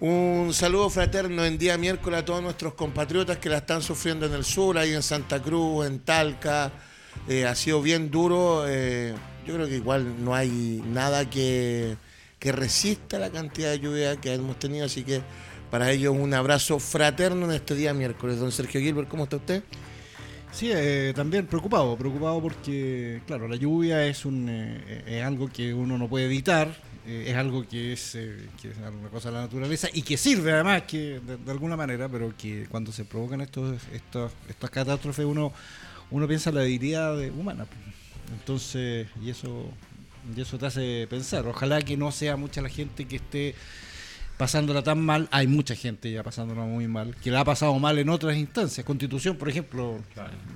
Un saludo fraterno en día miércoles a todos nuestros compatriotas que la están sufriendo en el sur, ahí en Santa Cruz, en Talca. Eh, ha sido bien duro. eh, yo creo que igual no hay nada que, que resista la cantidad de lluvia que hemos tenido, así que para ellos un abrazo fraterno en este día miércoles. Don Sergio Gilbert, ¿cómo está usted? Sí, eh, también preocupado, preocupado porque, claro, la lluvia es, un, eh, es algo que uno no puede evitar, eh, es algo que es, eh, que es una cosa de la naturaleza y que sirve además que de, alguna manera, pero que cuando se provocan estos, estos, estas catástrofes uno, uno piensa en la debilidad de- humana. Entonces, y eso, y eso te hace pensar. Ojalá que no sea mucha la gente que esté pasándola tan mal, hay mucha gente ya pasándola muy mal, que la ha pasado mal en otras instancias. Constitución, por ejemplo,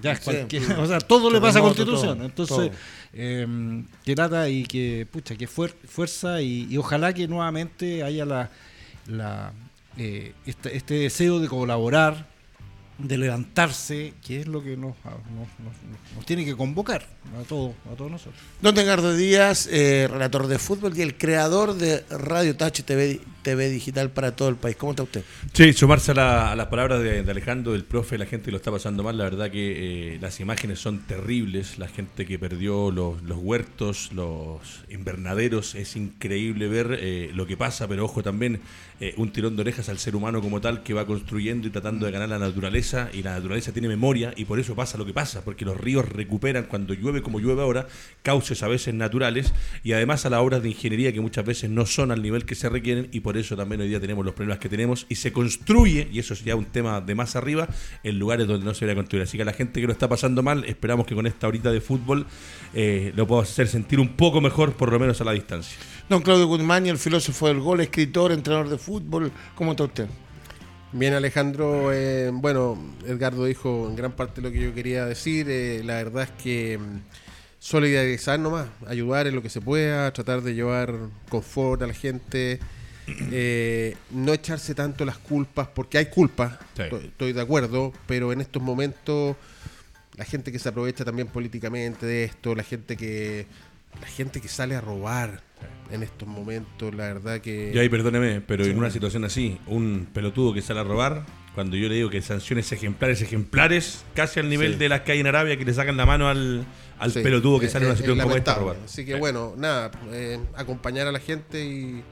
ya es Sí. cualquier- o sea, todo le pasa a Constitución. todo, Entonces, todo. eh, que trata y que, pucha, que fuer- fuerza y, y ojalá que nuevamente haya la, la eh, este, este deseo de colaborar, de levantarse, que es lo que nos, nos, nos- nos tiene que convocar a todos, a todos nosotros. Don Edgardo Díaz, eh, relator de fútbol y el creador de Radio Touch TV, TV Digital para todo el país. ¿Cómo está usted? Sí, sumarse a, la- a las palabras de, de Alejandro, del profe, la gente que lo está pasando mal, la verdad que eh, las imágenes son terribles, la gente que perdió los, los huertos, los invernaderos, es increíble ver eh, lo que pasa, pero ojo también, eh, un tirón de orejas al ser humano como tal que va construyendo y tratando de ganar la naturaleza, y la naturaleza tiene memoria, y por eso pasa lo que pasa, porque los ríos recuperan cuando llueve como llueve ahora, cauces a veces naturales, y además a las obras de ingeniería que muchas veces no son al nivel que se requieren, y por eso también hoy día tenemos los problemas que tenemos, y se construye, y eso es ya un tema de más arriba, en lugares donde no se debería construir. Así que a la gente que lo está pasando mal, esperamos que con esta horita de fútbol eh, lo podamos hacer sentir un poco mejor, por lo menos a la distancia. Don Claudio Guzmán, el filósofo del gol, escritor, entrenador de fútbol. ¿Cómo está usted? Bien, Alejandro. eh, bueno, Edgardo dijo en gran parte lo que yo quería decir. eh, la verdad es que mm, solidarizar nomás, ayudar en lo que se pueda, tratar de llevar confort a la gente, eh, no echarse tanto las culpas, porque hay culpas, Sí. estoy de acuerdo, pero en estos momentos la gente que se aprovecha también políticamente de esto, la gente que la gente que sale a robar en estos momentos, la verdad que Y ahí perdóneme, pero en una situación así, un pelotudo que sale a robar, cuando yo le digo que sanciones ejemplares, ejemplares, casi al nivel Sí. de las que hay en Arabia, que le sacan la mano al, al Sí, pelotudo que sale en una situación como esta a robar. Así que Sí. bueno, nada, eh, acompañar a la gente y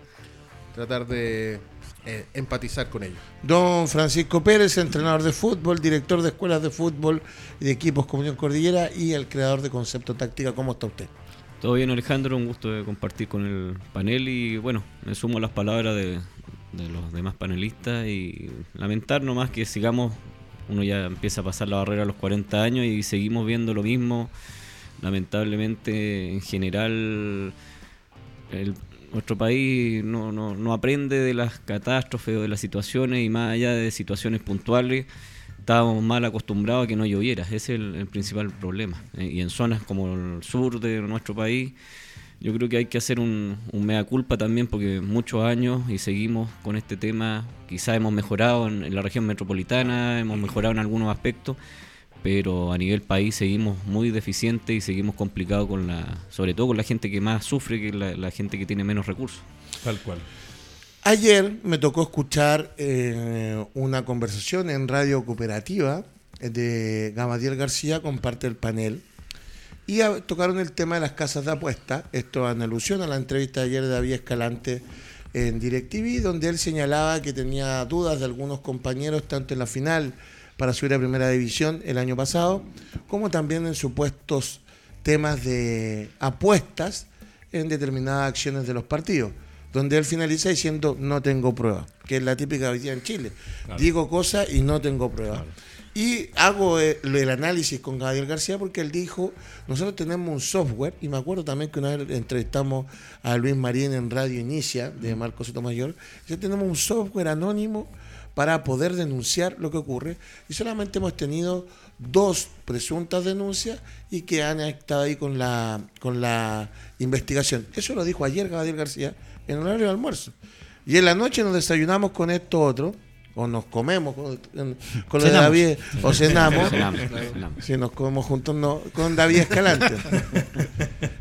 tratar de eh, empatizar con ellos. Don Francisco Pérez, entrenador de fútbol, director de escuelas de fútbol y de equipos Comunión Cordillera y el creador de Concepto Táctica. ¿Cómo está usted? Todo bien Alejandro, un gusto de compartir con el panel y bueno, me sumo a las palabras de, de los demás panelistas y lamentar nomás que sigamos, uno ya empieza a pasar la barrera a los 40 años y seguimos viendo lo mismo. Lamentablemente en general el- nuestro país no, no, no aprende de las catástrofes o de las situaciones y más allá de situaciones puntuales estábamos mal acostumbrados a que no lloviera, ese es el, principal problema. Eh, y en zonas como el sur de nuestro país, yo creo que hay que hacer un, un mea culpa también porque muchos años y seguimos con este tema, quizás hemos mejorado en, la región metropolitana, hemos mejorado en algunos aspectos, pero a nivel país seguimos muy deficientes y seguimos complicados con la, sobre todo con la gente que más sufre, que la, la gente que tiene menos recursos. Tal cual. Ayer me tocó escuchar eh, una conversación en Radio Cooperativa eh, de Gamadiel García con parte del panel y tocaron el tema de las casas de apuesta, esto en alusión a la entrevista de ayer de David Escalante en DirecTV, donde él señalaba que tenía dudas de algunos compañeros tanto en la final para subir a primera división el año pasado, como también en supuestos temas de apuestas en determinadas acciones de los partidos, donde él finaliza diciendo no tengo prueba, que es la típica hoy día en Chile. Digo cosas y no tengo prueba. Y hago eh, el análisis con Gabriel García porque él dijo, nosotros tenemos un software, y me acuerdo también que una vez entrevistamos a Luis Marín en Radio Inicia, de Marco Sotomayor, ya tenemos un software anónimo para poder denunciar lo que ocurre, y solamente hemos tenido dos presuntas denuncias y que han estado ahí con la, con la investigación. Eso lo dijo ayer Gabriel García en horario de almuerzo. Y en la noche nos desayunamos con esto otro, o nos comemos con, con- de. David, o cenamos. Cenamos, cenamos. Si nos comemos juntos, no, con David Escalante.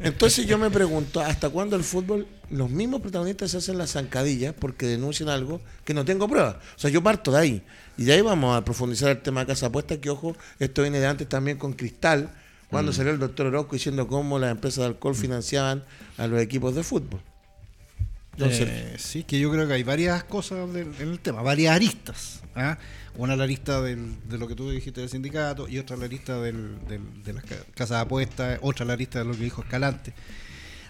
Entonces yo me pregunto, ¿hasta cuándo el fútbol, los mismos protagonistas se hacen las zancadillas porque denuncian algo que no tengo pruebas? O sea, yo parto de ahí. Y de ahí vamos a profundizar el tema de Casa Apuesta, que ojo, esto viene de antes también con Cristal, cuando salió el doctor Orozco diciendo cómo las empresas de alcohol financiaban a los equipos de fútbol. Sí, que yo creo que hay varias cosas en el tema, varias aristas. ¿ah? Una la lista del- de lo que tú dijiste del sindicato y otra la lista del- de las ca- casas de apuestas, otra la lista de lo que dijo Escalante.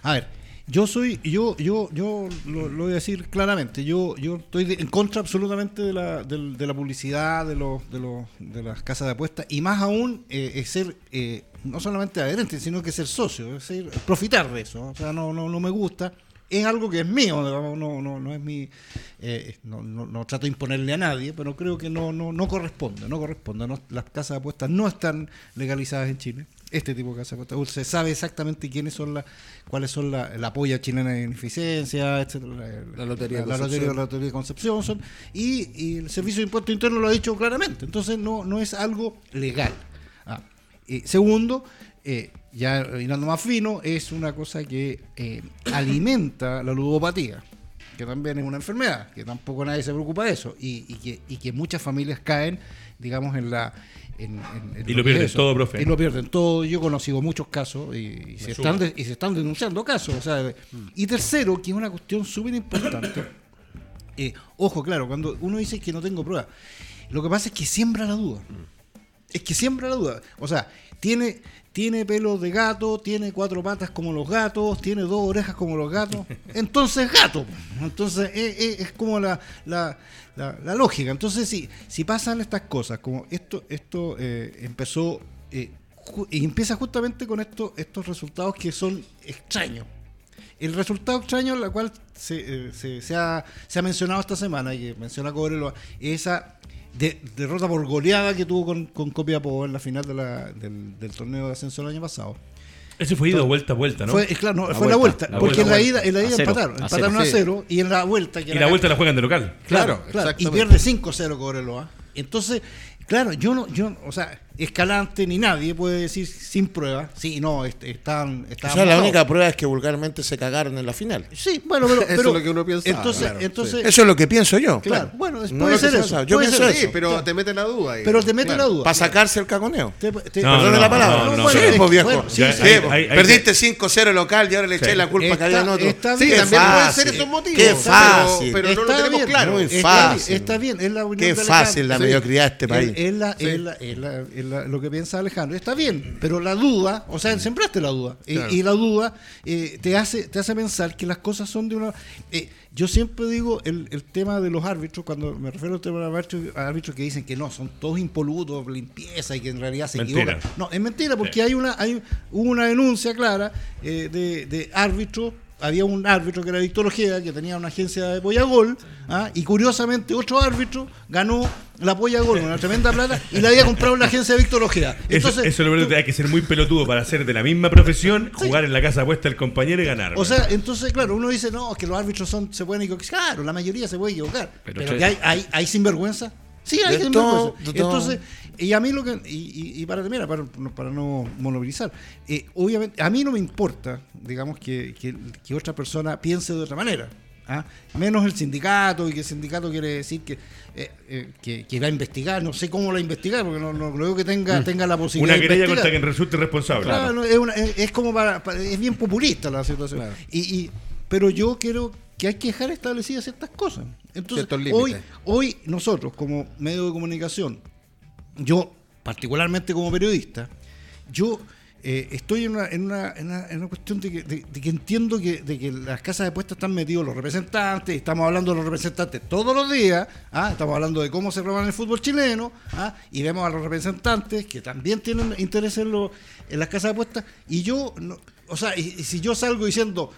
A ver, yo soy, yo, yo, yo lo, voy a decir claramente, yo, yo estoy de- en contra absolutamente de la, del- de la publicidad de los, de los, de las casas de apuestas y más aún eh, es ser eh, no solamente adherente, sino que ser socio, es decir, profitar de eso. O sea, no, no, no me gusta. Es algo que es mío, no, no, no es mi, eh, no, no, no trato de imponerle a nadie, pero creo que no, no, no corresponde, no corresponde. no- las casas de apuestas no están legalizadas en Chile. Este tipo de casas de apuestas, se sabe exactamente quiénes son las, cuáles son la, la polla chilena de beneficencia, etcétera, La Lotería la, lotería, la lotería de Concepción son, y, y el Servicio de Impuesto Interno lo ha dicho claramente. Entonces no, no es algo legal. Ah, y segundo, eh, ya irando más fino, es una cosa que eh, alimenta la ludopatía, que también es una enfermedad, que tampoco nadie se preocupa de eso, y, y que, y que muchas familias caen, digamos, en la... en- en- en Y lo pierden todo, profe. Y lo pierden todo. Yo he conocido muchos casos y, y se, están de- y se están denunciando casos. o sea, y tercero, que es una cuestión súper importante. eh, ojo, claro, cuando uno dice que no tengo pruebas, lo que pasa es que siembra la duda. Es que siembra la duda. O sea, tiene, tiene pelo de gato, tiene cuatro patas como los gatos, tiene dos orejas como los gatos. Entonces, gato. Entonces, es, es- es como la, la, la- la lógica. Entonces, si, si pasan estas cosas, como esto, esto eh, empezó. eh, ju- y empieza justamente con esto, estos resultados que son extraños. El resultado extraño, la cual se, eh, se- se ha, se ha mencionado esta semana, y que menciona Cobreloa, es esa de- derrota por goleada que tuvo con, con Copiapó en la final de la- del, del torneo de ascenso el año pasado. Ese fue ido vuelta a vuelta, ¿no? Fue, es claro, no, La fue la vuelta, la porque vuelta, en la ida, en la a ida cero, empataron, a empataron cero. a Sí. cero, y en la vuelta que y la vuelta la juegan de local. Claro, Claro, claro, y pierde 5-0 Cobreloa. Entonces, claro, yo no, yo, o sea, Escalante ni nadie puede decir sin prueba, sí, no, est- están, o estaban sea, la mojados. única prueba es que vulgarmente se cagaron en la final. Sí, bueno, pero, Eso pero- es lo que uno piensa, Entonces, claro, entonces, Eso es lo que pienso yo. Claro, bueno, es- No puede ser se eso. Yo puede pienso ser eso. Sí, pero te mete la duda. ahí. pero te mete Claro. la duda. Para sacarse el cagoneo. Te- te- No, Perdone no, la palabra. no, no, sí, pues viejo. Bueno, sí, Sí, sí. Hay- hay- Perdiste 5-0 local y ahora le echáis la culpa que había en Está- otro. está Sí, también pueden ser esos motivos. Qué pero- fácil. Pero, no lo tenemos claro. muy fácil. bien, Está bien, es la Qué fácil la mediocridad de este Es- país. Es, la- Sí. la- lo que piensa Alejandro. Está bien, pero la duda, o sea, sembraste la duda. Y- Claro. Y, la duda eh, te, hace, te hace pensar que las cosas son de una. eh, yo siempre digo el, el tema de los árbitros, cuando me refiero al tema de los árbitros, árbitros que dicen que no, son todos impolutos, limpieza y que en realidad se Mentira. equivocan. No, es mentira, porque hay una hay hubo una denuncia clara eh, de, de árbitros. Había un árbitro que era Víctor Ojeda, que tenía una agencia de Pollagol, ¿ah? y curiosamente otro árbitro ganó la Pollagol, una tremenda plata, y la había comprado en la agencia de Víctor Ojeda. Eso, Entonces, eso es lo verdad, hay que ser muy pelotudo para ser de la misma profesión, jugar en la casa puesta el compañero y ganar. O sea, entonces, claro, uno dice, no, que los árbitros son, se pueden equivocar. Claro, la mayoría se puede equivocar. Pero, Pero que hay, hay, hay sinvergüenza. Sí, hay De sinvergüenza. todo, de todo. Entonces, y a mí lo que. Y, y- y para terminar, para, para no monopolizar, eh, obviamente, a mí no me importa, digamos, que, que, que otra persona piense de otra manera. ¿ah? Menos el sindicato, y que el sindicato quiere decir que, eh, eh, que, que va a investigar. No sé cómo la va a investigar, porque no, no creo que tenga, tenga la posibilidad Una querella contra quien resulte responsable. Claro, no, es, una- es- es como para, para- es bien populista la situación. Claro. Y, y- pero yo creo que hay que dejar establecidas ciertas cosas. Entonces, hoy, hoy nosotros como medio de comunicación, yo particularmente como periodista, yo eh, estoy en una, en, una, en, una, cuestión de que, entiendo que, de que las casas de puestas están metidos los representantes, estamos hablando de los representantes todos los días, ¿ah? estamos hablando de cómo se roban el fútbol chileno, ¿ah? y vemos a los representantes que también tienen interés en, lo- en las casas de apuestas, y yo, o sea, y si yo salgo diciendo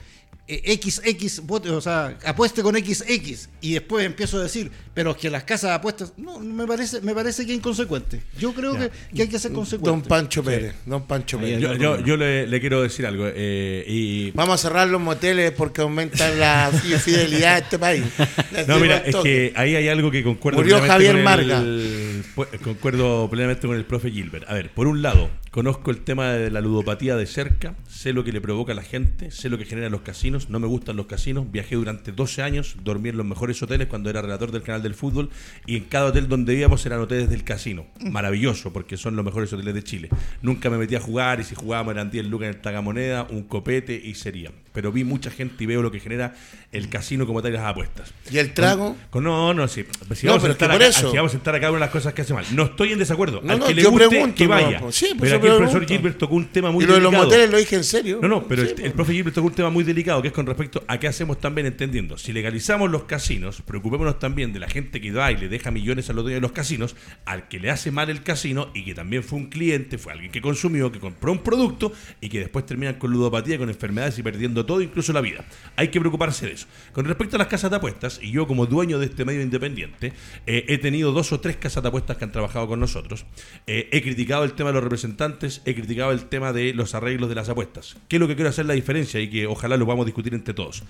eh, XX, vote, o sea, apueste con XX, y después empiezo a decir, pero es que las casas de apuestas, no, me parece, me parece que es inconsecuente. Yo creo que, que hay que ser consecuente. Don Pancho Pérez, Don Pancho Pérez. Yo, yo- yo le, le quiero decir algo. eh, y Vamos a cerrar los moteles porque aumentan la fi- fidelidad de este país. Les No, mira, es que ahí hay algo que concuerdo Murió plenamente Javier con Marga. el- concuerdo plenamente con el profe Gilbert. A ver, por un lado, Conozco el tema de la ludopatía de cerca, sé lo que le provoca a la gente, sé lo que genera los casinos, no me gustan los casinos, viajé durante 12 años, dormí en los mejores hoteles cuando era relator del canal del fútbol y en cada hotel donde íbamos eran hoteles del casino. Maravilloso, porque son los mejores hoteles de Chile. Nunca me metí a jugar y si jugábamos eran 10 lucas en el tagamoneda, un copete y sería. Pero vi mucha gente y veo lo que genera el casino como tal y las apuestas. ¿Y el trago? Con- no, no, sí. Si No, vamos, pero a acá, eso. si vamos a estar acá una de las cosas que hace mal. No estoy en desacuerdo. No, Al no, que le guste, pregunto, que vaya. pues sí, pues pero aquí el profesor. Gilbert tocó un tema muy y lo de los delicado. moteles lo dije en serio. No, no, pero Sí, el, pues. el profe Gilbert tocó un tema muy delicado que es con respecto a qué hacemos también entendiendo. Si legalizamos los casinos, preocupémonos también de la gente que va y le deja millones a los dueños de los casinos, al que le hace mal el casino y que también fue un cliente, fue alguien que consumió, que compró un producto y que después terminan con ludopatía, con enfermedades y perdiendo todo, incluso la vida. Hay que preocuparse de eso. Con respecto a las casas de apuestas, y yo como dueño de este medio independiente, eh, he tenido dos o tres casas de apuestas que han trabajado con nosotros. Eh, he criticado el tema de los representantes, he criticado el tema de los arreglos de las apuestas. ¿Qué es lo que quiero hacer la diferencia y que ojalá lo vamos a discutir entre todos?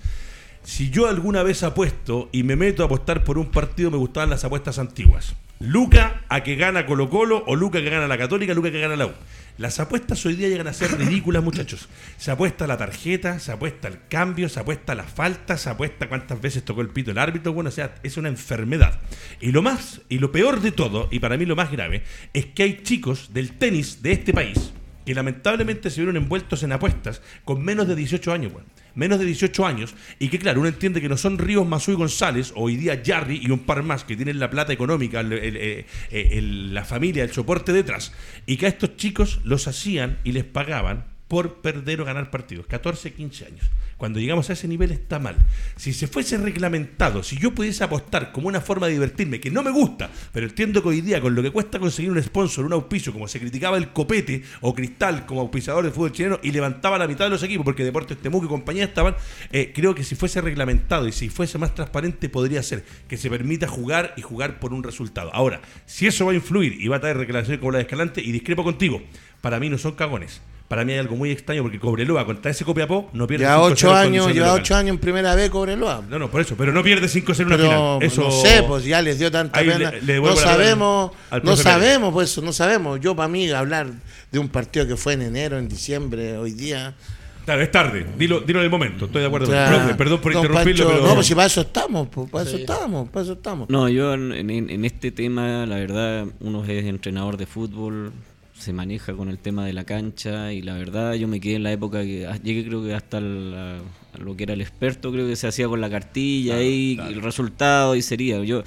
Si yo alguna vez apuesto y me meto a apostar por un partido, me gustaban las apuestas antiguas. Luca a que gana Colo Colo o Luca que gana la Católica, Luca que gana la U. Las apuestas hoy día llegan a ser ridículas, muchachos. Se apuesta la tarjeta, se apuesta al cambio, se apuesta la falta, se apuesta cuántas veces tocó el pito el árbitro. Bueno, o sea, es una enfermedad. Y lo más, y lo peor de todo, y para mí lo más grave, es que hay chicos del tenis de este país que lamentablemente se vieron envueltos en apuestas con menos de 18 años. Menos de 18 años, y que claro, uno entiende que no son Ríos, Mazú y González, hoy día Jarry y un par más que tienen la plata económica, eh, eh, el- la familia, el soporte detrás, y que a estos chicos los hacían y les pagaban por perder o ganar partidos. 14, 15 años. Cuando llegamos a ese nivel está mal. Si se fuese reglamentado, si yo pudiese apostar como una forma de divertirme, que no me gusta, pero entiendo que hoy día con lo que cuesta conseguir un sponsor, un auspicio, como se criticaba el Copete o Cristal como auspiciador de fútbol chileno y levantaba la mitad de los equipos porque Deportes Temuco y compañía estaban, eh, creo que si fuese reglamentado y si fuese más transparente podría ser que se permita jugar y jugar por un resultado. Ahora, si eso va a influir y va a traer reclamaciones como la de Escalante, y discrepo contigo, para mí no son cagones. Para mí hay algo muy extraño porque Cobreloa contra ese Copiapó no pierde Lleva 5-0 ocho en años, condición de lleva local. ocho años en primera vez Cobreloa. No, no, por eso, pero no pierde 5-0 en una Pero final. Eso, no sé, pues ya les dio tanta Ahí pena. le no sabemos, no Pérez. sabemos, pues no sabemos. Yo para mí hablar de un partido que fue en enero, en diciembre, hoy día. Claro, es tarde. Dilo, dilo en el momento. Estoy de acuerdo. o sea, Profe, perdón por interrumpirlo, Pancho, pero. No, pues si para eso estamos, pues, para eso estamos, para eso estamos. No, yo en, en- en este tema, la verdad, uno es entrenador de fútbol, se maneja con el tema de la cancha y la verdad yo me quedé en la época que ah, llegué creo que hasta la- lo que era el experto, creo que se hacía con la cartilla y el resultado y sería. Yo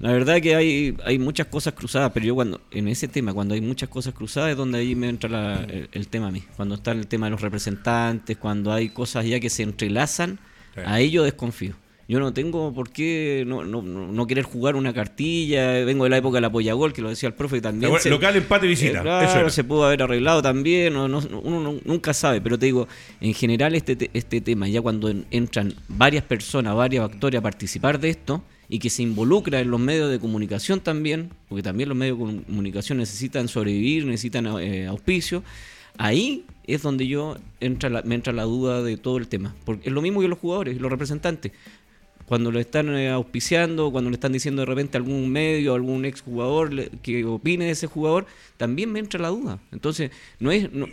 la verdad que hay, hay muchas cosas cruzadas, pero yo cuando en ese tema, cuando hay muchas cosas cruzadas es donde ahí me entra la- el, el tema a mí. Cuando está el tema de los representantes, cuando hay cosas ya que se entrelazan, Sí. ahí yo desconfío. Yo no tengo por qué no, no, no querer jugar una cartilla. Vengo de la época del apoyagol, que lo decía el profe también. Local- se- local, empate, visita. Eh, Eso claro, era. se pudo haber arreglado también. no- no- uno no- nunca sabe, pero te digo, en general este, te- este tema, ya cuando en- entran varias personas, varios actores a participar de esto y que se involucra en los medios de comunicación también, porque también los medios de comunicación necesitan sobrevivir, necesitan eh, auspicio, ahí es donde yo entra la- me entra la duda de todo el tema. Porque es lo mismo que los jugadores, los representantes cuando lo están eh, auspiciando, cuando le están diciendo de repente a algún medio, a algún exjugador que opine de ese jugador, también me entra la duda. Entonces, no es no-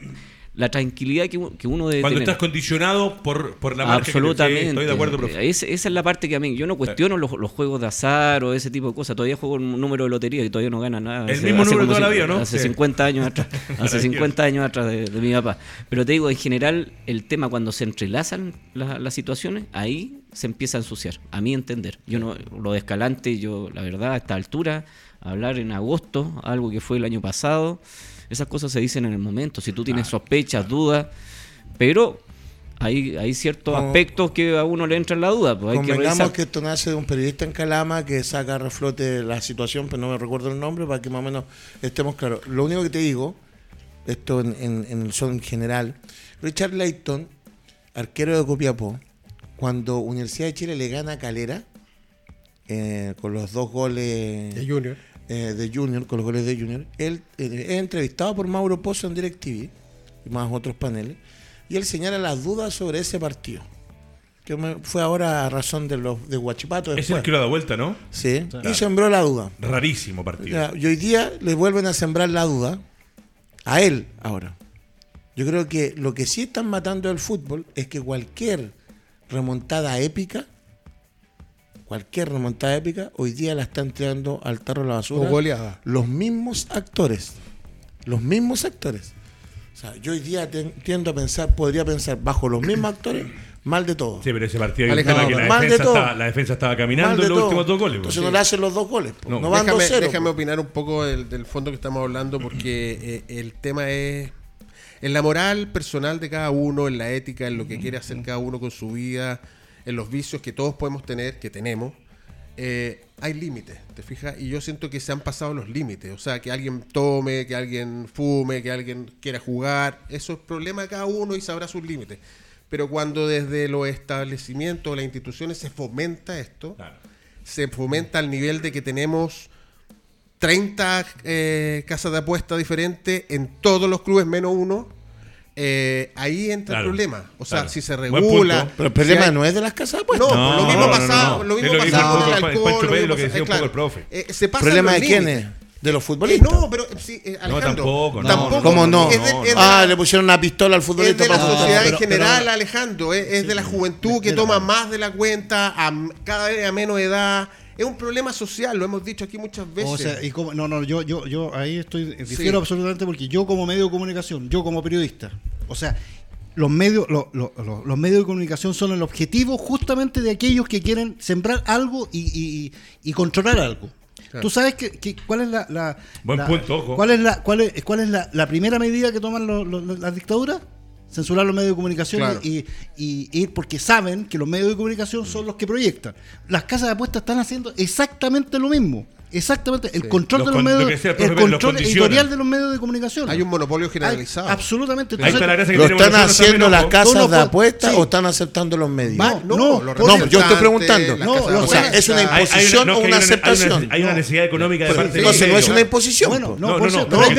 la tranquilidad que, uno debe Cuando tener. estás condicionado por, por la marca que te- Absolutamente. estoy de acuerdo, profe. Ese- esa es la parte que a mí, yo no cuestiono los, los juegos de azar o ese tipo de cosas. Todavía juego un número de lotería y todavía no gana nada. El mismo número toda la vida, ¿no? Hace Sí. 50 años atrás. Hace Maravilloso. 50 años atrás de, de mi papá. Pero te digo, en general, el tema cuando se entrelazan la- las situaciones, ahí se empieza a ensuciar, a mi entender. Yo no, lo de Escalante, yo, la verdad, a esta altura, hablar en agosto, algo que fue el año pasado, esas cosas se dicen en el momento. Si tú tienes sospechas, dudas, pero hay, hay ciertos Como- aspectos que a uno le entra en la duda. Pues hay que Convengamos revisar. que esto nace de un periodista en Calama que saca a reflote la situación, pero no me recuerdo el nombre para que más o menos estemos claros. Lo único que te digo, esto en, en- en el son general, Richard Layton, arquero de Copiapó, cuando Universidad de Chile le gana a Calera, eh, con los dos goles De Junior. Eh, de Junior, con los goles de Junior, él eh, es entrevistado por Mauro Pozo en DirecTV y más otros paneles, y él señala las dudas sobre ese partido. Que me- fue ahora a razón de los de Guachipato Es después. el que lo da vuelta, ¿no? Sí, y sembró la duda. Rarísimo partido. Y hoy día le vuelven a sembrar la duda a él ahora. Yo creo que lo que sí están matando del fútbol es que cualquier remontada épica, cualquier remontada épica, hoy día la están tirando al tarro de la basura. O goleada. Los mismos actores. Los mismos actores. O sea, yo hoy día ten- tiendo a pensar, podría pensar, bajo los mismos actores, mal de todo. Sí, pero ese partido hay un tema que la mal de defensa, todo. estaba, la defensa estaba caminando de en los todo. últimos dos goles. Entonces pues. no le hacen los dos goles. No. No, van déjame, 2-0. déjame opinar un poco del, del fondo que estamos hablando porque eh, el tema es en la moral personal de cada uno, en la ética, en lo que quiere hacer cada uno con su vida, en los vicios que todos podemos tener, que tenemos. eh, hay límites, ¿te fijas? Y yo siento que se han pasado los límites. O sea, que alguien tome, que alguien fume, que alguien quiera jugar. Eso es problema de cada uno y sabrá sus límites. Pero cuando desde los establecimientos, las instituciones se fomenta esto, Claro. se fomenta al nivel de que tenemos 30 eh, casas de apuesta diferentes en todos los clubes menos uno, eh, ahí entra Claro, el problema. O sea, claro. si se regula. punto. Pero el si problema hay- no es de las casas de No. No, lo mismo no, no, pasaba, no. lo mismo Es pasaba con el alcohol. Pancho lo Pérez, mismo lo que pasa- decía un claro. poco el profe. Eh, se ¿El pasa problema de quién es? ¿De los Eh, futbolistas? no, pero sí, eh, Alejandro, tampoco, no, tampoco. ¿Cómo no? Es de, es de ah, la- le pusieron una pistola al es futbolista de la sociedad en pero- general, pero- Alejandro. Es, es de la juventud que toma más de la cuenta, a m- cada vez a menos edad. Es un problema social, lo hemos dicho aquí muchas veces. O sea, y como, no, no, yo, yo, yo ahí estoy, difiero Sí. absolutamente porque yo como medio de comunicación, yo como periodista, o sea, los medios, lo- lo- lo- los medios de comunicación son el objetivo justamente de aquellos que quieren sembrar algo y, y- y controlar algo. Claro. ¿Tú sabes que, que- cuál es la, la- Buen la- punto, ojo. ¿Cuál es la, cuál es, cuál es la, la primera medida que toman los- los- las dictaduras? Censurar los medios de comunicación Claro. y, y ir porque saben que los medios de comunicación son los que proyectan. Las casas de apuestas están haciendo exactamente lo mismo. Exactamente, el control Los de los con- lo medios, decía el control editorial de los medios de comunicación. Hay un monopolio Hay- generalizado. absolutamente. Ahí está la Entonces, gracia que ¿Lo están haciendo las casas no de apuestas sí. o están aceptando los medios? Va- no, no, los no, yo estoy preguntando. No, lo o sea, es una Hay- hay imposición no, o una hay aceptación. Hay una necesidad económica de parte de Entonces no es una imposición. Bueno, no, No, pero, hay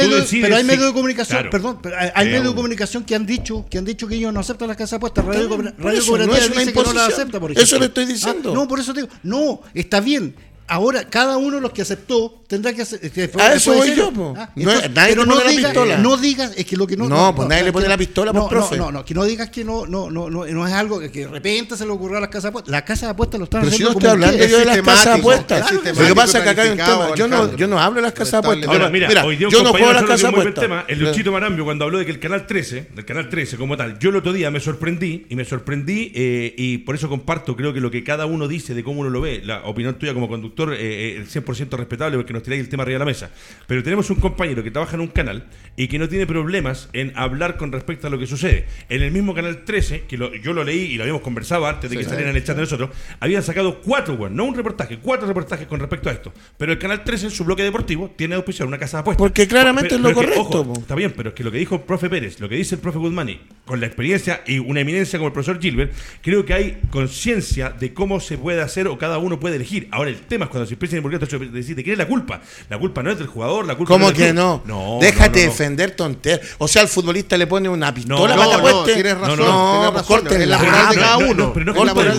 medios, de comunicación, perdón, pero hay, medios de comunicación que han dicho que han dicho que ellos no aceptan las casas de apuestas. Radio, Cooperativa dice que no las imposición. acepta, por Eso le estoy diciendo. Ah, no, por eso te digo, no, está bien. Ahora, cada uno de los que aceptó tendrá que hacer. que A eso voy yo, po. Ah, No, entonces, nadie pero le no pone la digas, pistola. no digas, es que lo que no. No, pues nadie le pone la pistola, no, pues, profe. No, no, no, que no digas que no, no, no, no, no es algo que de repente se le ocurrió a las casas de apuestas. Las casas de apuestas lo están Pero si haciendo no como estoy hablando yo de las casas de apuestas. es Lo que pasa es que acá hay un tema. Yo no, yo no hablo de las casas de apuestas. Ahora, Yo- mira, mira, hoy día yo no juego a las casas de apuestas. el Luchito Marambio, cuando habló de que el Canal 13, del Canal 13 como tal, yo el otro día me sorprendí, y me sorprendí, eh, y por eso comparto, creo que lo que cada uno dice de cómo uno lo ve, la opinión tuya como conductor, eh, eh, el 100% respetable, porque nos tiráis el tema arriba de la mesa. Pero tenemos un compañero que trabaja en un canal y que no tiene problemas en hablar con respecto a lo que sucede. En el mismo Canal 13, que lo- yo lo leí y lo habíamos conversado antes de que salieran en el chat de nosotros, habían sacado cuatro, bueno, no un reportaje, cuatro reportajes con respecto a esto. Pero el Canal 13, en su bloque deportivo, tiene auspiciado una casa de apuestas. Porque claramente es lo que, correcto, ojo, po. está bien, pero es que lo que dijo el profe Pérez, lo que dice el profe Guzmani, con la experiencia y una eminencia como el profesor Gilbert, creo que hay conciencia de cómo se puede hacer o cada uno puede elegir. Ahora, el tema cuando se empieza a involucrar, de decir, ¿de quién es la culpa? La culpa no es del jugador, la culpa ¿Cómo no es que no? No, Déjate no, no, no. defender tonterías. O sea, el futbolista le pone una pistola No, para no, apueste. tienes razón, No, no. Es la moral de No, cada no, uno. no, pero no la corten moral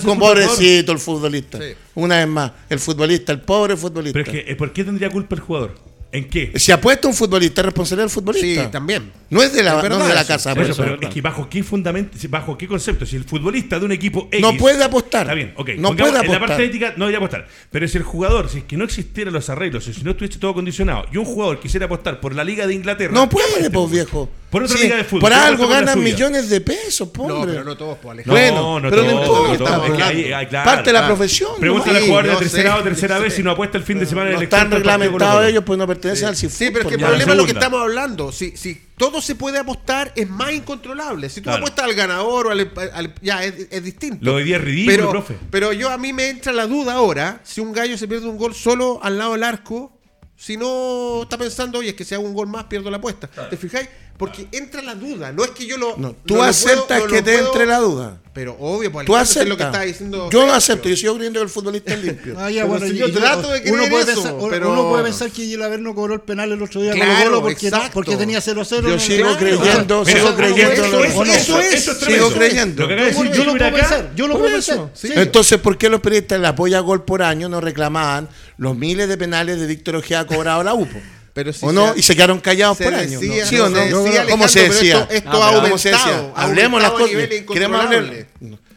de Con pobrecito el futbolista. Una vez más, el futbolista, el pobre futbolista. Pero es que, eh, ¿por qué tendría culpa el jugador? ¿En qué? Si apuesta un futbolista, es responsabilidad del futbolista. Sí, también. No es de la, Es verdad no es de la eso. casa. Eso, apuestas. pero es que bajo qué fundamento, bajo qué concepto, si el futbolista de un equipo X, No puede apostar. Está bien, ok. No pongamos- puede En la apostar. parte ética no debería apostar. Pero si el jugador, si es que no existieran los arreglos, si no estuviese todo condicionado, y un jugador quisiera apostar por la Liga de Inglaterra. No puede, pues viejo. Por otra Sí, liga de fútbol, Por ¿qué algo ganan millones de pesos, No, hombre. pero no todos, pues, No, Alejandro. Bueno, no pero no todo, importa, no todo. pues. Es que ahí- ahí, claro, Parte de la profesión. Pregúntale ¿no? al jugador de tercera sé, o tercera vez sé. si no apuesta el fin de semana en No el están reglamentados ellos, pues no pertenecen al CIFUT. Sí, pero es que el problema es lo que estamos hablando. Si, si todo se puede apostar, es más incontrolable. Si tú Claro. apuestas al ganador o al, al- ya es, es distinto. Lo de día es ridículo, pero, profe. Pero yo a mí me entra la duda ahora si un gallo se pierde un gol solo al lado del arco. Si no está pensando, oye, es que si hago un gol más, pierdo la apuesta. ¿Te fijáis? Porque entra la duda. No es que yo lo. No, no tú lo aceptas puedo- no que lo te puedo- entre la duda. Pero obvio, pues Tú aceptas. es lo que está diciendo. yo no Sergio. acepto. Yo sigo creyendo que el futbolista es limpio. Ah, ya, bueno, si yo trato de uno creer puede eso, pensar, pero- uno puede pensar que Gilaver no cobró el penal el otro día Claro, con Colo porque, porque tenía 0-0. Yo en sigo Claro. creyendo, Mira, sigo creyendo. eso lo- es- Sigo creyendo. Lo Yo, lo puedo pensar, yo lo puedo pensar. Entonces, ¿por qué los periodistas de la apoya gol por año no reclamaban los miles de penales de Víctor Ojea cobrado a la UPO? Pero si ¿O no? y se quedaron callados se por años. decía- ¿Sí o no? se decía, ¿Cómo se Alejandro, decía? pero esto- esto No, ha aumentado, ha Hablemos las cosas. Queremos.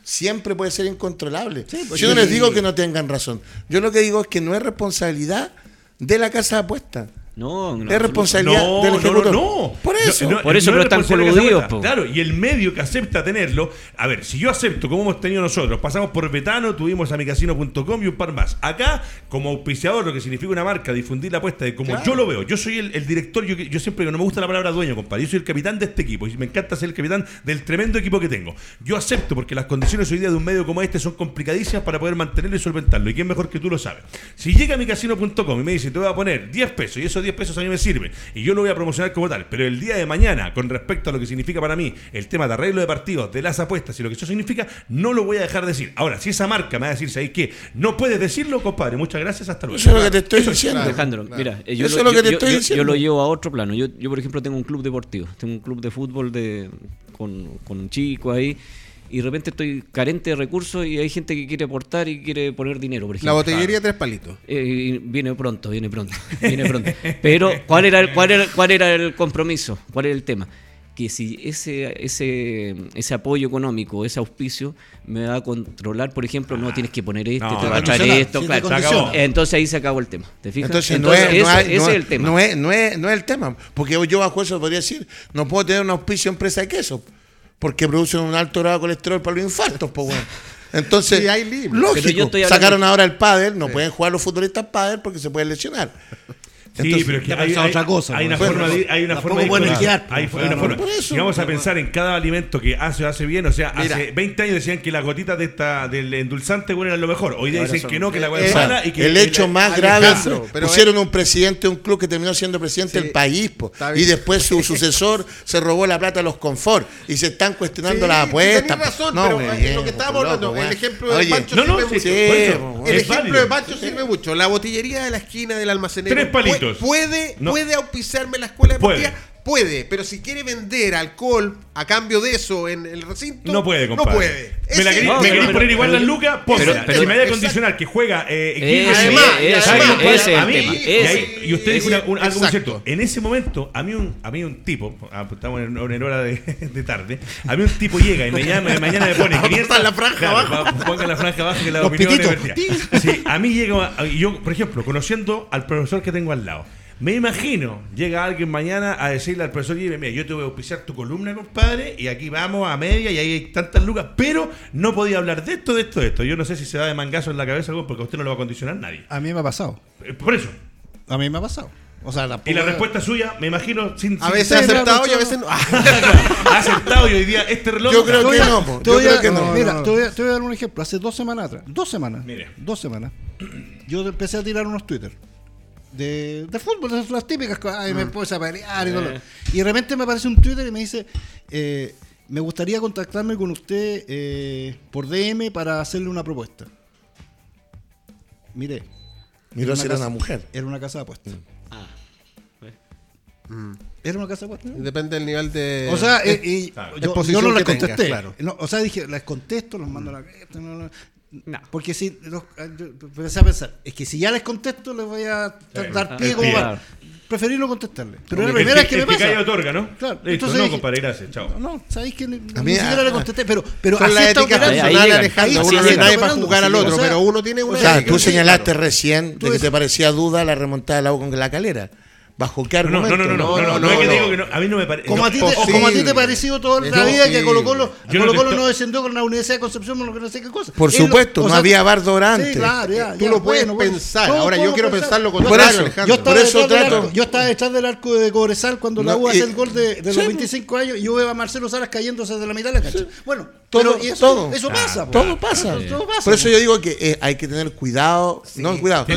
Siempre puede ser incontrolable. pues Yo no sí. les digo que no tengan razón. Yo lo que digo es que no es responsabilidad de la casa de apuestas. No, no, es responsabilidad del ejecutor. no. Por eso. No, no, Por eso, no pero es están coludidos. Claro, y el medio que acepta tenerlo. A ver, si yo acepto, como hemos tenido nosotros, pasamos por Betano, tuvimos a micasino.com y un par más. Acá, como auspiciador, lo que significa una marca, difundir la apuesta de como yo lo veo. Yo soy el, el director, yo, yo siempre que no me gusta la palabra dueño, compadre. Yo soy el capitán de este equipo y me encanta ser el capitán del tremendo equipo que tengo. Yo acepto porque las condiciones hoy día de un medio como este son complicadísimas para poder mantenerlo y solventarlo. Y quién mejor que tú lo sabes. Si llega a micasino.com y me dice, te voy a poner 10 pesos y esos 10 pesos a mí me sirven y yo lo voy a promocionar como tal, pero el día de mañana, con respecto a lo que significa para mí el tema de arreglo de partidos, de las apuestas y lo que eso significa, no lo voy a dejar de decir. Ahora, si esa marca me va a decir, ¿sabes qué? No puedes decirlo, compadre. Muchas gracias, hasta luego. Eso es lo que te estoy Eso diciendo. Alejandro, Claro. mira, eh, yo, Eso lo, es lo que yo- te yo- estoy yo- diciendo. yo lo llevo a otro plano. Yo, yo, por ejemplo, tengo un club deportivo, tengo un club de fútbol de, con, con un chico ahí, y de repente estoy carente de recursos y hay gente que quiere aportar y quiere poner dinero, por La ejemplo. botellería tres palitos. Eh, viene pronto, viene pronto, viene pronto. Pero, ¿cuál era, el, cuál, era, ¿cuál era el compromiso? ¿Cuál era el tema? Que si ese, ese, ese apoyo económico, ese auspicio, me va a controlar, por ejemplo, no tienes que poner esto, No, te va a no, esto, sí, claro. condiciona. Entonces ahí se acabó el tema. ¿Te fijas? Entonces, no es, no ese, hay- ese no es es- el tema. No es, no, es, no es el tema. Porque yo bajo eso podría decir, no puedo tener un auspicio empresa de queso. Porque producen un alto grado de colesterol para los infartos, pues bueno. Entonces, Sí, hay lógico, sacaron ahora el pádel, no pueden jugar los futbolistas pádel porque se pueden lesionar. Sí, Entonces, pero es que hay, hay- otra cosa, hay una forma de, hay una forma de guiar, hay, hay una forma. eso. Si vamos a pensar en cada alimento que hace o hace bien, o sea, Mira. hace 20 años decían que las gotitas de esta, del endulzante bueno, eran lo mejor. Hoy día dicen son- que no, que la Eh, es sea, mala y que el hecho la- más Alejandro, grave pero pusieron un presidente de un club que terminó siendo presidente Sí, del país po, y después su sucesor se robó la plata de los confort y se están cuestionando Sí, las apuestas. razón, po. pero, eh, bien, lo que estábamos hablando, el ejemplo Oye, Pancho No, no, sirve sí, mucho. El ejemplo válido. de Pancho sirve mucho. La botillería de la esquina del almacenero. Tres palitos. Pu- Puede, No. puede auspiciarme la escuela deportiva. Puede, pero si quiere vender alcohol a cambio de eso en el recinto, No puede, compadre. No puede. Me la querí, No, me pero- querí pero- poner igual pero- las lucas, pero- pero- si me da a exacto. condicionar que juega eh, Ese- Quilmes, además, y- es el A mí- tema, y, ahí- y usted dijo una- un- algo muy cierto. En ese momento, a mí un, a mí un tipo, ah, pues estamos en, en hora de, de tarde, a mí un tipo llega y me llama, mañana me pone 500. la franja Claro, abajo. Ponga la franja abajo que la Los opinión es. Sí, a mí llega, y yo, por ejemplo, conociendo al profesor que tengo al lado. Me imagino, llega alguien mañana a decirle al profesor, "Oye, mira, yo te voy a auspiciar tu columna, compadre, y aquí vamos a media y ahí hay tantas lucas, pero no podía hablar de esto, de esto, de esto. Yo no sé si se da de mangazo en la cabeza, algo, porque a usted no lo va a condicionar nadie. A mí me ha pasado. Eh, Por eso. A mí me ha pasado. O sea, Y la respuesta suya, me imagino, sin... A sin- veces aceptado y a veces no. Ha aceptado y hoy día este reloj... Yo creo que no, po. Yo creo que no. Mira, No, no. Te, voy a, te voy a dar un ejemplo. Hace dos semanas atrás, dos semanas, Mire. dos semanas, yo empecé a tirar unos Twitter de, de fútbol, de las típicas cosas. Ay, me puse a pelear y todo. lo- Y de repente me aparece un Twitter y me dice: eh, Me gustaría contactarme con usted eh, por DM para hacerle una propuesta. Mire. Miró si era una mujer. Era una casa de apuestas. Ah, Era una casa de apuestas. Depende del nivel de. O sea, eh, y claro. yo, no tengas, contesté. claro. No, o sea, dije, les contesto, los mando a la no. Porque si los- yo empecé a pensar, es que si ya les contesto, les voy a dar pie el como pie. para preferir no contestarle. Pero la primera vez que me pasa. otorga, ¿no? Claro, Listo, entonces no, compadre, gracias, chao. No, sabéis que ni, A ni mí, siquiera ah, le contesté, pero, pero así las está operando. Uno no nadie para jugar al otro, o sea, pero uno tiene una. O sea, tú señalaste claro. recién de que te parecía duda la remontada del agua con la calera. ¿Bajo qué No, no, argumento? no, no, no, no, no, no, no, es que no. digo que no, a mí no me parece. Como, no, a ti te, como a ti te pareció toda la vida que. Colo Colo, Colo, Colo no descendió con la Universidad de Concepción, no, no sé qué cosa. Por supuesto, no sea, había bardo antes. Sí, claro, ya, Tú ya, lo puedes pensar. Ahora yo quiero pensar. lo contrario, Alejandro. Yo estaba, Por eso trato- yo estaba detrás del arco de Cobresal cuando la U hace el gol de, de los po. 25 años y yo veo a Marcelo Salas cayéndose desde la mitad de la cancha. Bueno, Todo- eso, todo. eso pasa. po. Todo pasa. Por eso yo digo que eh, hay que tener cuidado. no, cuidado. Si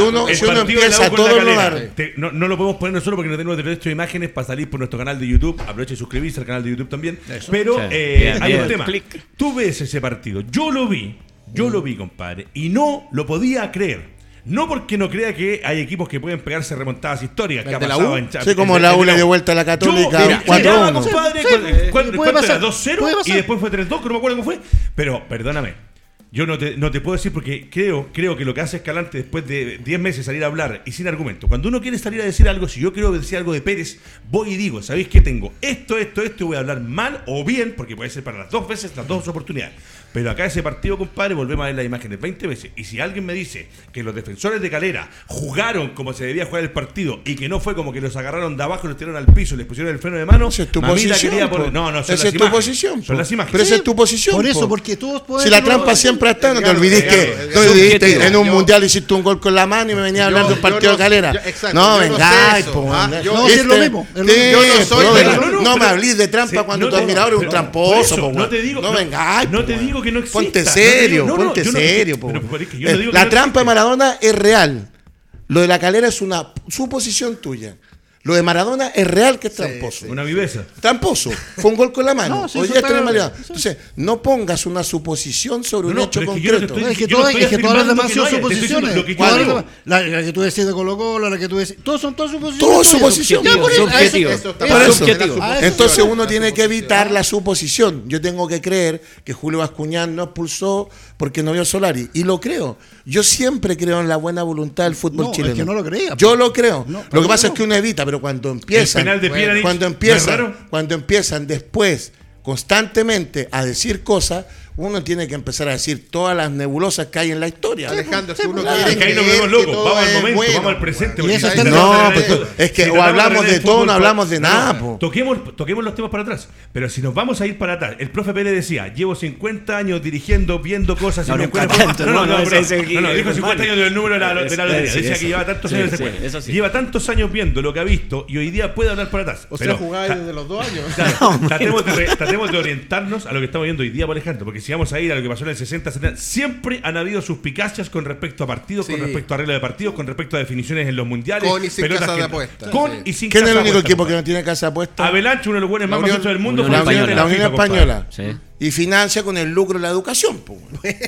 uno- de empieza la todo lo no, no lo podemos poner nosotros porque no tenemos derecho de imágenes para salir por nuestro canal de YouTube. Aprovecha y suscribirse al canal de YouTube también. Pero Sí. eh, Bien, hay bien. un tema. Clic. Tú ves ese partido. Yo lo vi. Yo lo vi, compadre. Y no lo podía creer. No porque no crea que hay equipos que pueden pegarse remontadas históricas. que ¿El ha la pasado U? en Cha- Sí, como la U le la dio vuelta a la Católica, Yo, mira, 4-1. miraba, compadre, Sí, ¿cuál- sí, cuál- puede cuánto era? pasar, 2-0 puede y después fue 3-2, que no me acuerdo cómo fue. Pero, perdóname. Yo no te, no te puedo decir porque creo, creo que lo que hace Escalante después de 10 meses salir a hablar y sin argumento. Cuando uno quiere salir a decir algo, si yo quiero decir algo de Pérez, voy y digo, ¿sabéis qué tengo? Esto, esto, esto, y voy a hablar mal o bien, porque puede ser para las dos veces, las dos oportunidades. Pero acá ese partido, compadre, volvemos a ver las imágenes 20 veces. Y si alguien me dice que los defensores de Calera jugaron como se debía jugar el partido y que no fue como que los agarraron de abajo, los tiraron al piso y les pusieron el freno de mano, Esa es tu posición. quería poner- po. No, no, son Esa las es tu posición. Son las imágenes. Pero esa es tu posición. Por eso, po. porque todos pueden. Si la trampa siempre no te olvides que no en un Yo- mundial hiciste un gol con la mano y me venía a hablar Yo- de un partido de calera. yo- exacto, no, venga, No, es lo mismo, no me hablís de trampa cuando tu admirador es un tramposo, no te digo- No venga, no te digo que no exista. Ponte serio, ponte serio, Eh, La trampa de existe. Maradona es real. Lo de la calera es una suposición tuya. Lo de Maradona es real que es tramposo. Una viveza. Tramposo. Fue un gol con la mano. No, sí, Entonces, no pongas una suposición sobre No, un no, hecho yo concreto. es que, Yo todas, estoy es que todas las demás son suposiciones. yo Todas la, la que tú decís de Colo Colo, la que tú decís. Todos son todas suposiciones. Ah, eso Entonces uno tiene que evitar la suposición. Yo tengo que creer que Julio Bascuñán no expulsó porque no vio Solari. Y lo creo. Yo siempre creo en la buena voluntad del fútbol No, es chileno. que no lo creía, Yo pues. lo creo. No, lo que pasa no. es que uno evita, pero cuando empiezan, penal de Pjanic, cuando ¿no es empiezan, cuando empiezan después constantemente a decir cosas, uno tiene que empezar a decir todas las nebulosas que hay en la historia. Alejandro, si uno claro. quiere Es que ahí nos vemos locos. Vamos al momento, bueno, vamos al presente. Porque está- No, de pues, arreglar- es que si o hablamos de todo, no hablamos de no, nada, po. Toquemos, toquemos los temas para atrás. Pero si nos vamos a ir para atrás, el profe Pérez decía: Llevo 50 años dirigiendo, viendo cosas. y No, tanto, no, no, no, no, no, pero- ese- ese- no, no, dijo ese- 50 años del número de la, de la lotería. Decía que lleva tantos años sí. Lleva tantos años viendo lo que ha visto y hoy día puede hablar para atrás. O sea, jugaba desde los dos años. Tratemos, de de orientarnos a lo que estamos viendo hoy día, por ejemplo, porque si vamos a ir a lo que pasó en el 60, 70, siempre han habido suspicacias con respecto a partidos, con respecto a arreglo de partidos, con respecto a definiciones en los mundiales. Con y sin pelotas casa de apuestas, Con sí. y sin ¿Quién es el de único apuestas, equipo que no tiene casa apuesta? Avalanche, uno de los buenos más Unión- macizos del mundo, Unión la Española. de la Unión. Española. Sí. Y financia con el lucro de la educación.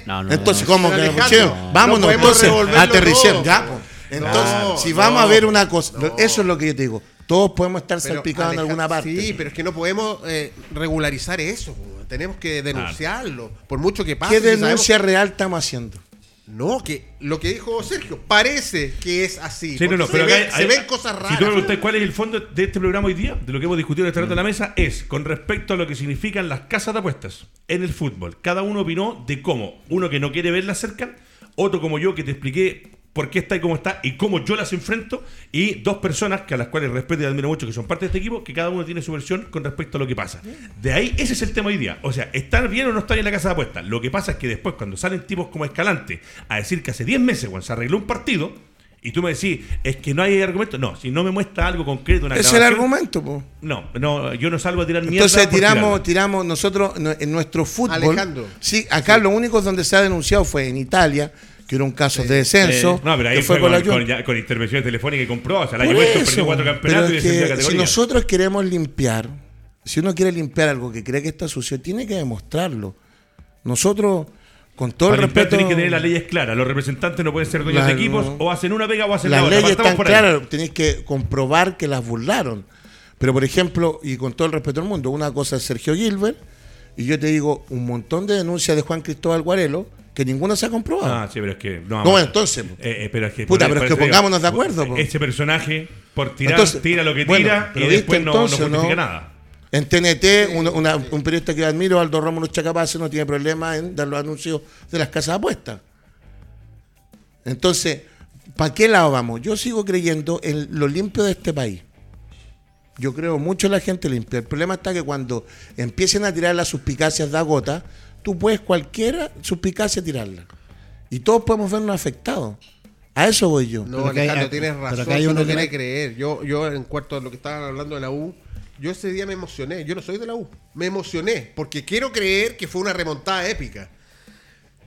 No, no, Entonces, no. ¿cómo que Vámonos, entonces, aterricemos. Ya. Entonces, si vamos a ver una cosa, eso es lo que yo te digo. Todos podemos estar Pero, salpicados en alguna parte. Sí, pero es que no podemos eh, regularizar eso. Tenemos que denunciarlo. Por mucho que pase. ¿Qué si sabemos- denuncia real estamos haciendo? No, que lo que dijo Sergio, parece que es así. Sí, no, no, pero se, acá ven, hay- se ven cosas Si raras. tú me preguntas cuál es el fondo de este programa hoy día, de lo que hemos discutido en este rato en la mesa, es con respecto a lo que significan las casas de apuestas en el fútbol. Cada uno opinó de cómo. Uno que no quiere verlas cerca, otro como yo que te expliqué por qué está y cómo está y cómo yo las enfrento, y dos personas que a las cuales respeto y admiro mucho, que son parte de este equipo, que cada uno tiene su versión con respecto a lo que pasa. De ahí, ese es el tema hoy día. O sea, ¿estar bien o no estar bien en la casa de apuestas? Lo que pasa es que después, cuando salen tipos como Escalante a decir que hace 10 meses, cuando se arregló un partido, y tú me decís, es que no hay argumento. No, si no me muestra algo concreto, una Ese es el argumento, po. No, no, yo no salgo a tirar mierda. Entonces tiramos, tirarla. tiramos nosotros no- en nuestro fútbol. Alejandro. Sí, acá lo único donde se ha denunciado fue en Italia, que era un caso de descenso. No, pero ahí que fue, con con, la con, con intervenciones telefónicas y compró. O sea, la Juventus perdió cuatro campeonatos y es descendió de que si categoría. nosotros queremos limpiar, si uno quiere limpiar algo que cree que está sucio, tiene que demostrarlo. Nosotros, con todo Para el respeto, tenés que tener las leyes claras. Los representantes no pueden ser dueños Claro. de equipos o hacen una pega o hacen las la otra. leyes Partamos están claras, tenéis que comprobar que las burlaron. Pero, por ejemplo, y con todo el respeto del mundo, una cosa es Sergio Gilbert, y yo te digo un montón de denuncias de Juan Cristóbal Guarelo, que ninguna se ha comprobado. Ah, sí, pero es que. No, No, entonces, Eh, eh, pero es que, Puta, pero es que pongámonos de acuerdo, po. Ese personaje, por tirar, Entonces, tira lo que bueno, tira pero y después no, entonces, no justifica ¿no? nada. En TNT, un, una- un periodista que admiro, Aldo Rómulo Chacapace, no tiene problema en dar los anuncios de las casas de apuestas. Entonces, ¿para qué lado vamos? Yo sigo creyendo en lo limpio de este país. Yo creo mucho en la gente limpia. El problema está que cuando empiecen a tirar las suspicacias de gota, tú puedes cualquiera suspicacia tirarla. Y todos podemos vernos afectados. A eso voy yo. No, que hay- Alejandro, tienes que razón. hay uno que quiere no- creer. Yo, yo, en cuanto a lo que estaban hablando de la U, yo ese día me emocioné. Yo no soy de la U. Me emocioné porque quiero creer que fue una remontada épica.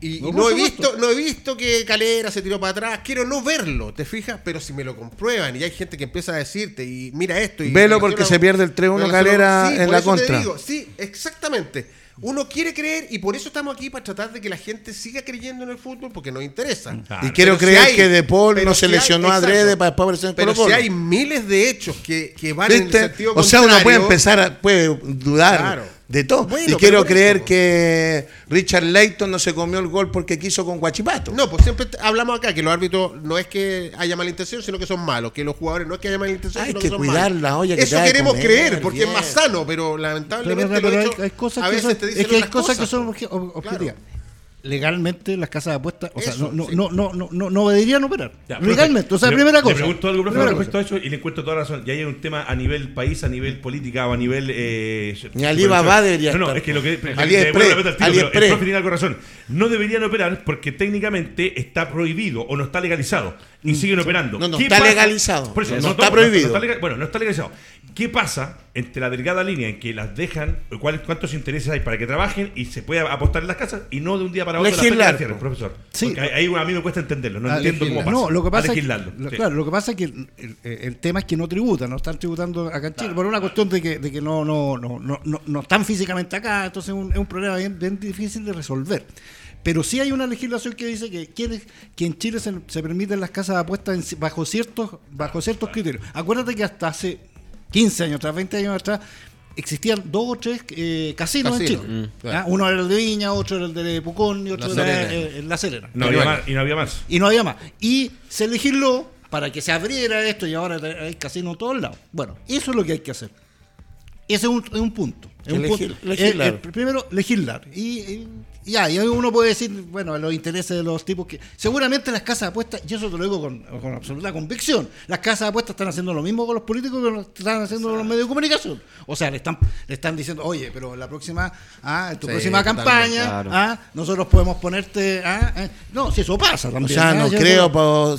Y, No, y por no he visto, no he visto que Calera se tiró para atrás. Quiero no verlo, ¿te fijas? Pero si me lo comprueban y hay gente que empieza a decirte y mira esto y Velo porque se pierde el 3-1 relaciona- Calera en por la eso te contra. digo, sí, exactamente. Uno quiere creer y por eso estamos aquí para tratar de que la gente siga creyendo en el fútbol porque nos interesa. Claro. Y quiero Pero si creer hay- que De Paul no si se hay- lesionó exacto. adrede para después aparecer en Pero Colo si hay miles de hechos que, que van en el sentido O sea, uno puede empezar a puede dudar, Claro. De todo. Bueno, y quiero creer eso. que Richard Layton no se comió el gol porque quiso con Guachipato. No, pues siempre hablamos acá que los árbitros no es que haya mala intención, sino que son malos. Que los jugadores no es que haya mala intención, Hay sino que que son cuidar malos. olla que Eso queremos comer, creer, porque bien. es más sano, pero Pero, lamentablemente pero lo hay, hecho, hay cosas a que veces son, te es dicen que hay unas cosas que son ob- objetivas. Claro. Legalmente las casas de apuestas, o sea, Eso, no, no, sí. no, no, no, no, no deberían operar. Ya, Legalmente, o sea, le- primera cosa. Le pregunto algo, profe, Primera respecto cosa. a eso y le encuentro toda la razón. Y hay un tema a nivel país, a nivel política o a nivel. Eh, Ni Alibaba debería No, no, estar. es que lo que. AliExpress, tiene algo razón. No deberían operar porque técnicamente está prohibido o no está legalizado. Y siguen operando. Mm. No, no ¿Qué está legalizado. Por eso, No no está todo, prohibido. está legal- bueno, no está legalizado. ¿Qué pasa entre la delgada línea en que las dejan, cuál- cuántos intereses hay para que trabajen y se pueda apostar en las casas y no de un día para otro Legislar, cierren, po. profesor? Sí. Porque ahí a mí me cuesta entenderlo, no Ah, entiendo cómo pasa. No, lo que pasa es que, legislarlo, lo- sí. claro, lo que pasa es que el, el- el tema es que no tributan, no están tributando acá en Chile, por una cuestión de que, de que no, no, no, no, no, no están físicamente acá, entonces es un, es un problema bien, bien difícil de resolver. Pero sí hay una legislación que dice que, que en Chile se, se permiten las casas de apuestas en bajo ciertos, bajo ciertos criterios. Acuérdate que hasta hace 15 años atrás, 20 años atrás, existían dos o tres eh, casinos en Chile. mm, claro. ¿Ah? Uno era el de Viña, otro era el de Pucón y otro La era eh, La Serena. No había más, y no había más. Y no había más. Y se legisló para que se abriera esto y ahora hay casinos en todos lados. Bueno, eso es lo que hay que hacer. Ese es un, es un punto. Es un Elegir- punto. legislar. El- el primero, legislar. Y, y- ya, y uno puede decir, bueno, los intereses de los tipos que. Seguramente las casas de apuestas, y eso te lo digo con, con absoluta convicción, las casas de apuestas están haciendo lo mismo con los políticos que lo están haciendo los medios de comunicación. O sea, le están, le están diciendo, oye, pero la próxima, ah, en tu Sí, próxima campaña, claro. ah, nosotros podemos ponerte, ah, eh. no, si eso pasa O también. sea, ah, no creo,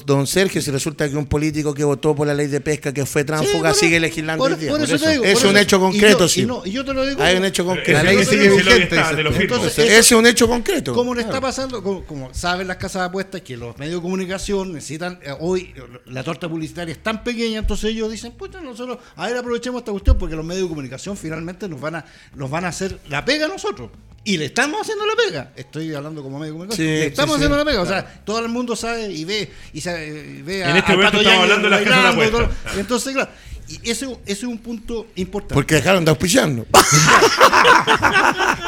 don Sergio, si resulta que un político que votó por la ley de pesca que fue tránsfuga sigue legislando por- hoy día. por eso Por te digo, es un eso- hecho concreto, yo- sí. no, y yo te lo digo. Hay un hecho concreto. La ley sigue vigente, Ese es un hecho concreto. Como le está pasando, como, como saben las casas de apuestas, que los medios de comunicación necesitan, eh, hoy eh, la torta publicitaria es tan pequeña, entonces ellos dicen, pues nosotros, a ver, aprovechemos esta cuestión, porque los medios de comunicación finalmente nos van a, nos van a hacer la pega a nosotros. Y le estamos haciendo la pega. Estoy hablando como medio de comunicación. Sí, le estamos sí, haciendo sí. la pega. O sea, todo el mundo sabe y ve y, sabe, y ve En este momento estamos hablando de las casas de apuestas. Entonces, claro, y ese, ese es un punto importante. Porque dejaron de auspiciarnos.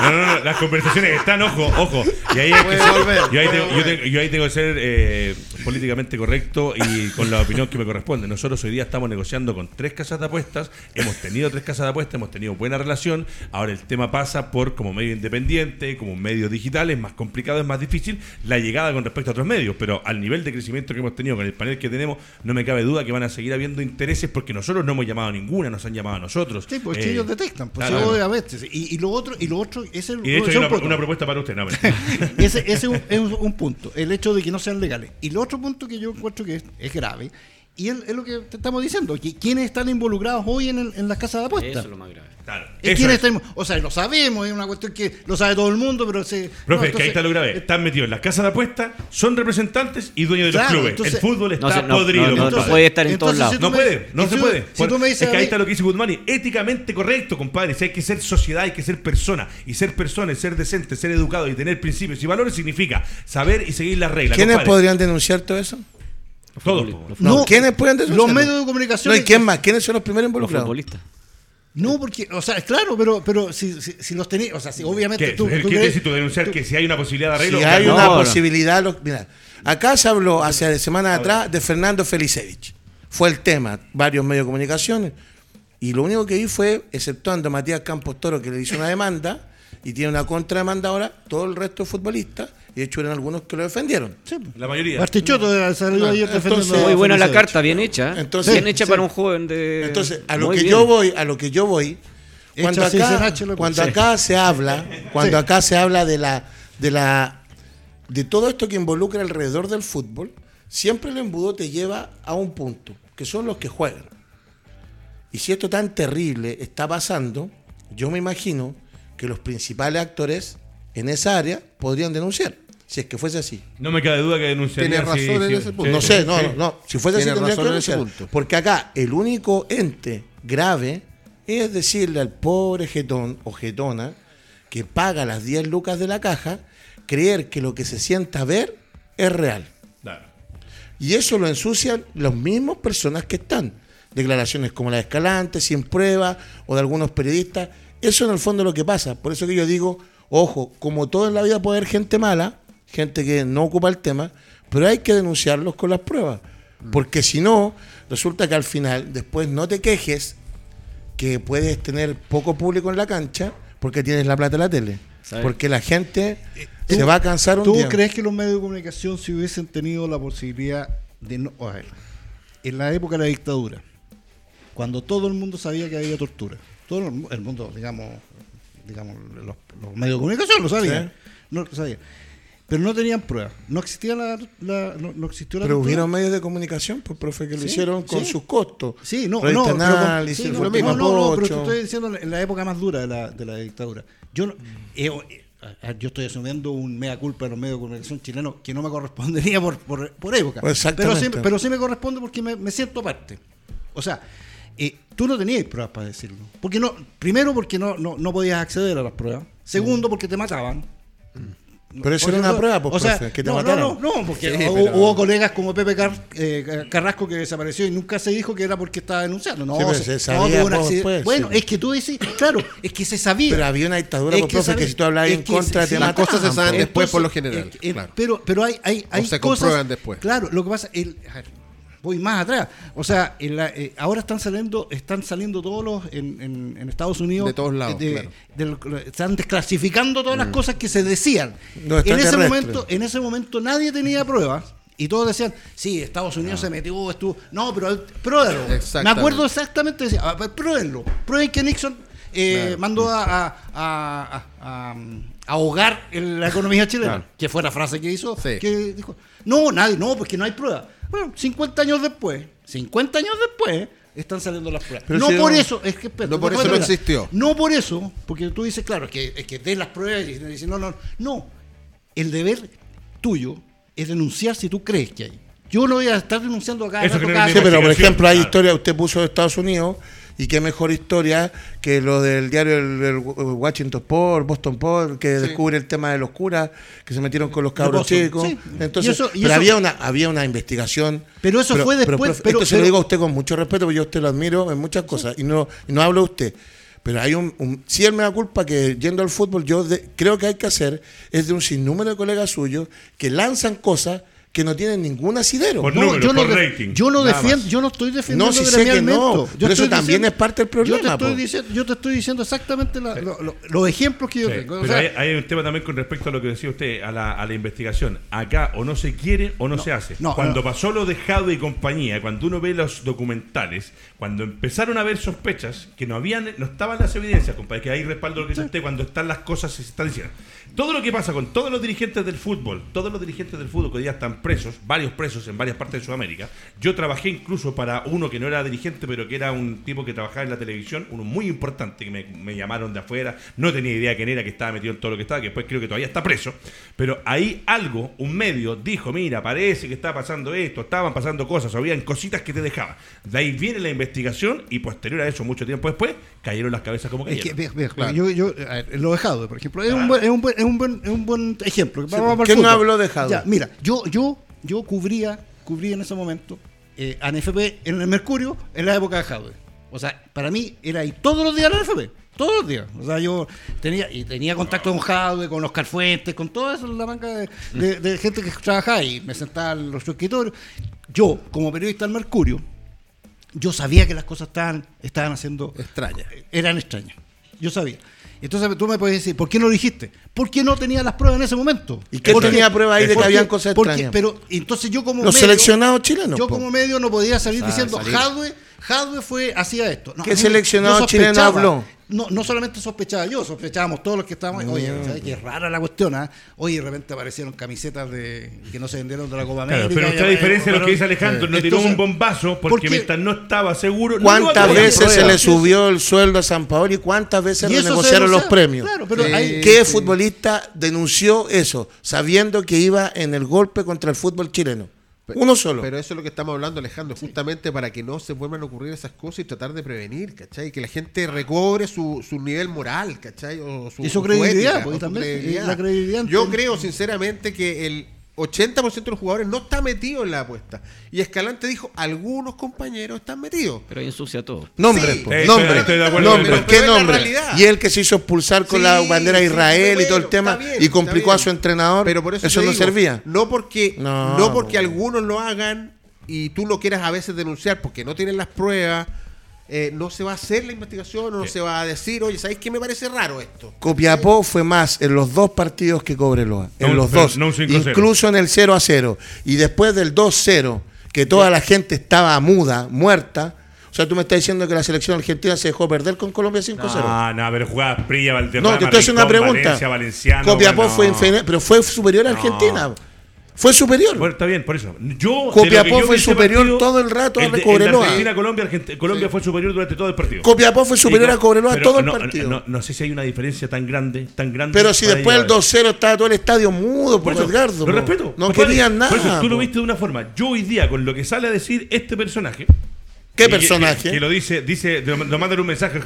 No, no, no, las conversaciones están, ojo, ojo. Y ahí, hay que ser- yo, ahí tengo, yo, tengo- yo ahí tengo que ser eh, políticamente correcto y con la opinión que me corresponde. Nosotros hoy día estamos negociando con tres casas de apuestas, hemos tenido tres casas de apuestas, hemos tenido buena relación. Ahora el tema pasa por como medio independiente, como medio digital, es más complicado, es más difícil la llegada con respecto a otros medios, pero al nivel de crecimiento que hemos tenido con el panel que tenemos, no me cabe duda que van a seguir habiendo intereses porque nosotros no hemos llamado a ninguna, nos han llamado a nosotros. Sí, pues Eh, ellos detectan, pues claro. sí, obviamente. sí. Y, y lo otro, y lo otro, ese Y de hecho hay un una, una propuesta para usted, no, ese ese es, un, es un- un punto, el hecho de que no sean legales. Y el otro punto que yo encuentro que es, es grave, y es, es lo que te estamos diciendo, que quienes están involucrados hoy en, el- en las casas de Eso apuestas. es lo más grave. Claro, ¿Y eso quiénes es. están- o sea, lo sabemos, es una cuestión que lo sabe todo el mundo, pero se... Profe, no, es que ahí está lo grave. Están metidos en las casas de apuestas, son representantes y dueños de los Claro, clubes. entonces- el fútbol No está se- no, podrido. no, no, no puede estar en todos lados. si No me- puede, no se puede. si tú me dices es que ahí está lo que dice Guzmán, éticamente correcto, compadre. Si hay que ser sociedad, hay que ser persona. Y ser persona, y ser decente, ser educado y tener principios y valores significa saber y seguir las reglas. ¿Quiénes compadre. podrían denunciar todo eso? Todos. Los No, No, ¿quiénes pueden denunciar? los medios de comunicación- No, ¿y quién más? ¿Quiénes son los primeros Los involucrados? futbolistas. No, porque, o sea, claro, pero, pero si, si, si los tenéis, o sea, si obviamente ¿Qué, tú... ¿Qué tú quiere crees- decir tú denunciar que si hay una posibilidad de arreglo? Si hay No, una no. posibilidad, lo- mira, acá se habló hace semanas atrás de Fernando Felicevich. Fue el tema, varios medios de comunicación. Y lo único que vi fue, exceptuando a Matías Campos Toro, que le hizo una demanda y tiene una contrademanda ahora, todo el resto de futbolistas, y de hecho eran algunos que lo defendieron. Sí, La mayoría. Bartichotto salió ayer defendiendo Muy buena la carta, bien hecha. Entonces- bien hecha sí. para un joven de. Entonces, a lo Muy que bien. yo voy, a lo que yo voy, cuando acá, cuando sí. acá se habla, cuando Sí. acá se habla de la, de la, de todo esto que involucra alrededor del fútbol, siempre el embudo te lleva a un punto, que son los que juegan. Y si esto tan terrible está pasando, yo me imagino que los principales actores en esa área podrían denunciar, si es que fuese así. No me cabe duda que denunciaría. Tiene si- razón en ese punto. sí, No sé, no, sí. no, no. Si fuese así, Tiene tendrían que razón en ese denunciar. punto. Porque acá el único ente grave es decirle al pobre jetón o jetona que paga las 10 lucas de la caja, creer que lo que se sienta ver es real. Claro. Y eso lo ensucian las mismas personas que están. Declaraciones como la de Escalante, sin prueba, o de algunos periodistas. Eso en el fondo es lo que pasa. Por eso que yo digo, ojo, como todo en la vida puede haber gente mala, gente que no ocupa el tema, pero hay que denunciarlos con las pruebas. Porque si no, resulta que al final, después no te quejes que puedes tener poco público en la cancha porque tienes la plata de la tele. ¿Sabe? Porque la gente se va a cansar un ¿Tú día. crees que los medios de comunicación si hubiesen tenido la posibilidad de no... A ver, en la época de la dictadura, cuando todo el mundo sabía que había tortura, todo el mu- el mundo, digamos, digamos los, los medios de comunicación lo sabían, Sí. no lo sabían, pero no tenían pruebas, no existía la, la- no, no existió la Pero hubieron medios de comunicación, pues, profe, que lo Sí, hicieron con sí. sus costos. Sí, no, Revista no, pero con- sí, no, no, pero te estoy diciendo en la época más dura de la, de la dictadura. Yo no- eh, eh, yo estoy asumiendo un mea culpa de los medios de comunicación chilenos que no me correspondería por, por, por época. Pero sí, Exactamente. pero sí me corresponde porque me, me siento aparte. O sea, eh, tú no tenías pruebas para decirlo. Porque no, primero porque no, no, no podías acceder a las pruebas. Segundo porque te mataban. Pero eso era una prueba, pues, o sea, profe, que te no, mataran. No, no, no, porque Sí, hubo, pero- hubo colegas como Pepe Car- eh, Carrasco que desapareció y nunca se dijo que era porque estaba denunciando. No, Sí, pero se- se no, sabía después, Bueno, sí. es que tú decís, claro, es que se sabía. Pero había una dictadura, Es pues, que profe, que sabe- si tú hablabas es en que contra, te las cosas se saben pues. después por lo general, eh, eh, claro. Pero, pero hay, hay, hay se cosas. comprueban después. Claro, lo que pasa, el, a ver, voy más atrás. O sea, en la- eh, ahora están saliendo, están saliendo todos los en, en- en Estados Unidos. De todos lados, de- claro. de lo- están desclasificando todas las cosas que se decían. En ese momento, en ese momento nadie tenía pruebas. Y todos decían, sí, Estados Unidos se metió, estuvo. No, pero pruébalo. Me acuerdo exactamente, decía, "Ah, pruébenlo. Prueben que Nixon eh, Claro. mandó a, a- a- a- a ahogar el- la economía chilena. Claro. Que fue la frase que hizo. Sí. Que dijo, no, nadie, no, porque no hay pruebas. Bueno, 50 años después, 50 años después, están saliendo las pruebas. Pero no si por no- eso, es que espera, No por eso no existió. No por eso, porque tú dices, claro, es que, es que den las pruebas y dicen, no, no, no. El deber tuyo es denunciar si tú crees que hay. Yo no voy a estar denunciando acá. Eso rato genera cada- Sí, pero por ejemplo, hay claro. historias, usted puso de Estados Unidos, y qué mejor historia que lo del diario el, el Washington Post, Boston Post, que descubre el tema de los curas que se metieron con los cabros chicos. sí. Entonces, Y eso- y pero eso- había una había una investigación. Pero eso fue después, profe, pero- esto se lo pero- digo a usted con mucho respeto, porque yo a usted lo admiro en muchas cosas, y no, y no hablo de usted. Pero hay un, un- él me da culpa que yendo al fútbol, yo de- creo que hay que hacer es de un sinnúmero de colegas suyos que lanzan cosas que no tienen ningún asidero. Por No, número, yo no, por rating, yo no defiendo, yo no estoy defendiendo No, si sé que no, Yo pero eso también es parte del Yo te problema, estoy diciendo, yo te estoy diciendo exactamente la- lo- lo- los ejemplos que yo Sí, tengo. O pero sea, hay, hay un tema también con respecto a lo que decía usted, a la, a la investigación. Acá o no se quiere o no, se hace. cuando pasó lo de Jade y compañía, cuando uno ve los documentales, cuando empezaron a haber sospechas que no habían, no estaban las evidencias, compadre, que hay respaldo lo que usted, cuando están las cosas se están diciendo. Todo lo que pasa con todos los dirigentes del fútbol, todos los dirigentes del fútbol que hoy día están presos, varios presos en varias partes de Sudamérica. Yo trabajé incluso para uno que no era dirigente, pero que era un tipo que trabajaba en la televisión, uno muy importante que me, me llamaron de afuera, no tenía idea quién era, que estaba metido en todo lo que estaba, que después creo que todavía está preso. Pero ahí algo, un medio, dijo, mira, parece que está pasando esto, estaban pasando cosas, habían cositas que te dejaban. De ahí viene la investigación y posterior a eso, mucho tiempo después, cayeron las cabezas como Es que, ve- ve- Claro. yo, yo, a ver, lo dejado, por ejemplo, es un buen, es un buen, es un buen, es un buen ejemplo. ¿quién no habló de Jadwe? Ya, mira, yo, yo, yo cubría, cubría en ese momento eh, a NFP en el Mercurio en la época de Jadwe. O sea, para mí era ahí todos los días la NFP. Todos los días. O sea, yo tenía y tenía contacto con Jadwe, con Oscar Fuentes, con toda esa la banca de, de- de gente que trabajaba ahí. Me sentaba en los escritorios. Yo, como periodista del Mercurio, yo sabía que las cosas estaban, estaban haciendo Extraña. eran extrañas. Yo sabía. Entonces tú me puedes decir, ¿por qué no lo dijiste? Porque no tenía las pruebas en ese momento. ¿Y qué Porque- tenía prueba ahí de que habían cosas porque- extrañas? Pero entonces yo como Los medio- seleccionados chilenos, Yo po. como medio no podía salir Sa- diciendo. Jadwe, Jadwe fue, hacía esto. No, ¿Qué seleccionado chileno habló? No, no solamente sospechaba yo, sospechábamos todos los que estábamos. Oye, ¿sabes qué rara la cuestión? ah? Oye, de repente aparecieron camisetas de que no se vendieron de la Copa Claro, América. pero usted a ya- diferencia de lo pero- que dice Alejandro, no tiró Entonces, un bombazo porque porque- mientras no estaba seguro. ¿Cuántas veces se le subió el sueldo a San Paolo y cuántas veces Y se renegociaron los premios? Claro, pero Sí. hay- ¿Qué futbolista denunció eso, sabiendo que iba en el golpe contra el fútbol chileno? Uno solo. Pero eso es lo que estamos hablando, Alejandro, justamente para que no se vuelvan a ocurrir esas cosas y tratar de prevenir, ¿cachai? Que la gente recobre su, su nivel moral, ¿cachai? O su, Y su credibilidad, ética, porque o su también, eh, la credibilidad Yo creo sinceramente que el 80% de los jugadores no está metido en la apuesta. Y Escalante dijo, algunos compañeros están metidos. Pero ahí ensucia todo. Nombre, Sí. Sí, estoy- de acuerdo. ¿qué. Y el que se hizo expulsar con Sí, la bandera de sí, Israel y todo el tema bien, y complicó a su entrenador, Pero por eso, eso no digo, servía. No porque, No, no, porque bueno. algunos lo hagan y tú lo quieras a veces denunciar porque no tienen las pruebas, eh, no se va a hacer la investigación, o no se va a decir, oye, ¿sabéis qué me parece raro esto? Copiapó fue más en los dos partidos que Cobreloa. En No, los pero dos. no un 5-0. incluso en el 0 a 0. Y después del 2-0, que toda la gente estaba muda, muerta. O sea, tú me estás diciendo que la selección argentina se dejó perder con Colombia 5-0. No, no, pero jugaba Prilla, Valderrama, No, te estoy haciendo una pregunta. Valencia, Copiapó bueno, fue no. pero fue superior a No. Fue superior. Bueno, está bien, por eso. Yo, Copiapó yo fue superior todo el rato a el de- Cobreloa. Argentina, Colombia, fue superior durante todo el partido. Copiapó fue superior a Cobreloa todo el no, partido. No, no sé si hay una diferencia tan grande, tan grande. pero si después del llegar. 2-0 estaba todo el estadio mudo, por Por eso, Edgardo. lo po. respeto. No querían nada. Por eso, tú lo viste de una forma. Yo hoy día, con lo que sale a decir este personaje. ¿Qué y personaje? Que, lo dice, dice, nos mandan un mensaje.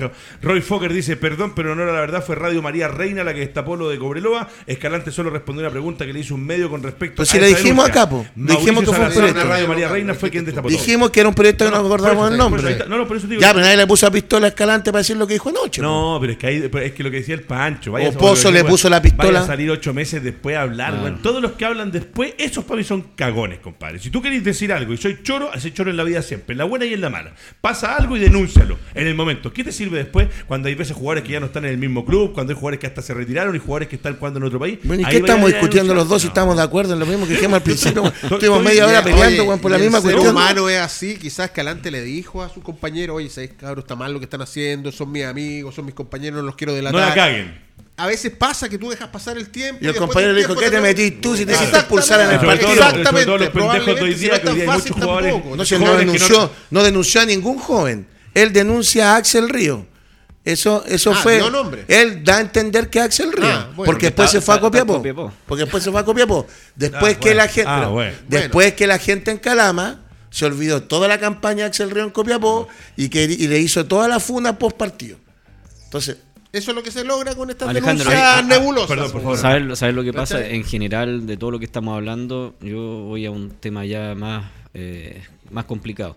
Roy Fokker dice, perdón, pero no era la verdad, fue Radio María Reina la que destapó lo de Cobreloa. Escalante solo respondió una pregunta que le hizo un medio con respecto Pues a si le esa dijimos denuncia. acá, po. Dijimos que fue un proyecto. Radio María Reina fue quien destapó todo. Dijimos que era un proyecto que no, No, no, acordamos el nombre. está- no, no, por eso digo- ya, pero nadie le puso a pistola a Escalante para decir lo que dijo anoche. po. No, pero es que, ahí, es que lo que decía el Pancho. Vaya, O Pozo le puso la pistola. Vaya a salir ocho meses después a hablar. Ah. Todos los que hablan después, esos para mí son cagones, compadre. Si tú querés decir algo y soy choro, hace choro en la vida siempre, en la buena y en la mala. Pasa algo y denúncialo en el momento. ¿Qué te sirve después cuando hay veces jugadores que ya no están en el mismo club, cuando hay jugadores que hasta se retiraron y jugadores que están jugando en otro país? Bueno, ¿y qué estamos discutiendo los dos si No. estamos de acuerdo en lo mismo que dijimos al principio? Estuvimos media hora Oye, peleando weón, por la misma cuestión. humano es así, quizás Escalante le dijo a su compañero, oye, ¿sabes, cabrón? Está mal lo que están haciendo, son mis amigos, son mis compañeros, no los quiero No delatar. la caguen. A veces pasa que tú dejas pasar el tiempo. Y el compañero le dijo, ¿qué te metís tú si te Claro. hiciste expulsar en el partido? los pendejos hoy día, si no que hoy día hay es tan muchos fácil jugadores- tampoco. No, si él no Jóvenes que denunció, no- no denunció a ningún joven. Él denuncia a Axel Río. Eso, eso Ah, fue. Él da a entender que Axel Río. Ah, bueno, porque después está- se fue a Copiapó. Porque después se fue a Copiapó. Después Ah, que bueno. la gente. Ah. Después que la gente en Calama se olvidó toda la campaña de Axel Río en Copiapó y que y le hizo toda la funa post partido. Entonces, Eso es lo que se logra con estas Alejandro, denuncias ah, ah, nebulosas. perdón, por favor. ¿Sabes, sabes lo que pasa? ¿Cachai? En general, de todo lo que estamos hablando, yo voy a un tema ya más, eh, más complicado.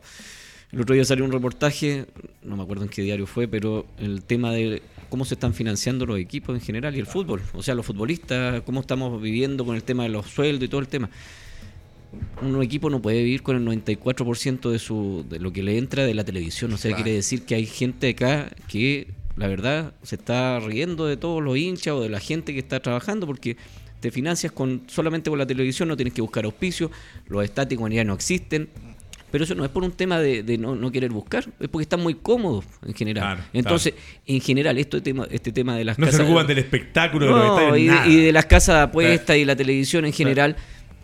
El otro día salió un reportaje, no me acuerdo en qué diario fue, pero el tema de cómo se están financiando los equipos en general y el fútbol. O sea, los futbolistas, cómo estamos viviendo con el tema de los sueldos y todo el tema. Un equipo no puede vivir con el 94% de, su, de lo que le entra de la televisión. O sea, quiere decir que hay gente acá que, la verdad, se está riendo de todos los hinchas o de la gente que está trabajando porque te financias con solamente con la televisión, no tienes que buscar auspicios, los estáticos ya no existen. Pero eso no es por un tema de, de no, no querer buscar, es porque están muy cómodos en general. Claro, Entonces, en general, esto tema, este tema de las No se casas- preocupan del espectáculo, de los no, estadios, y, de- nada. y de las casas de apuestas y la televisión en general.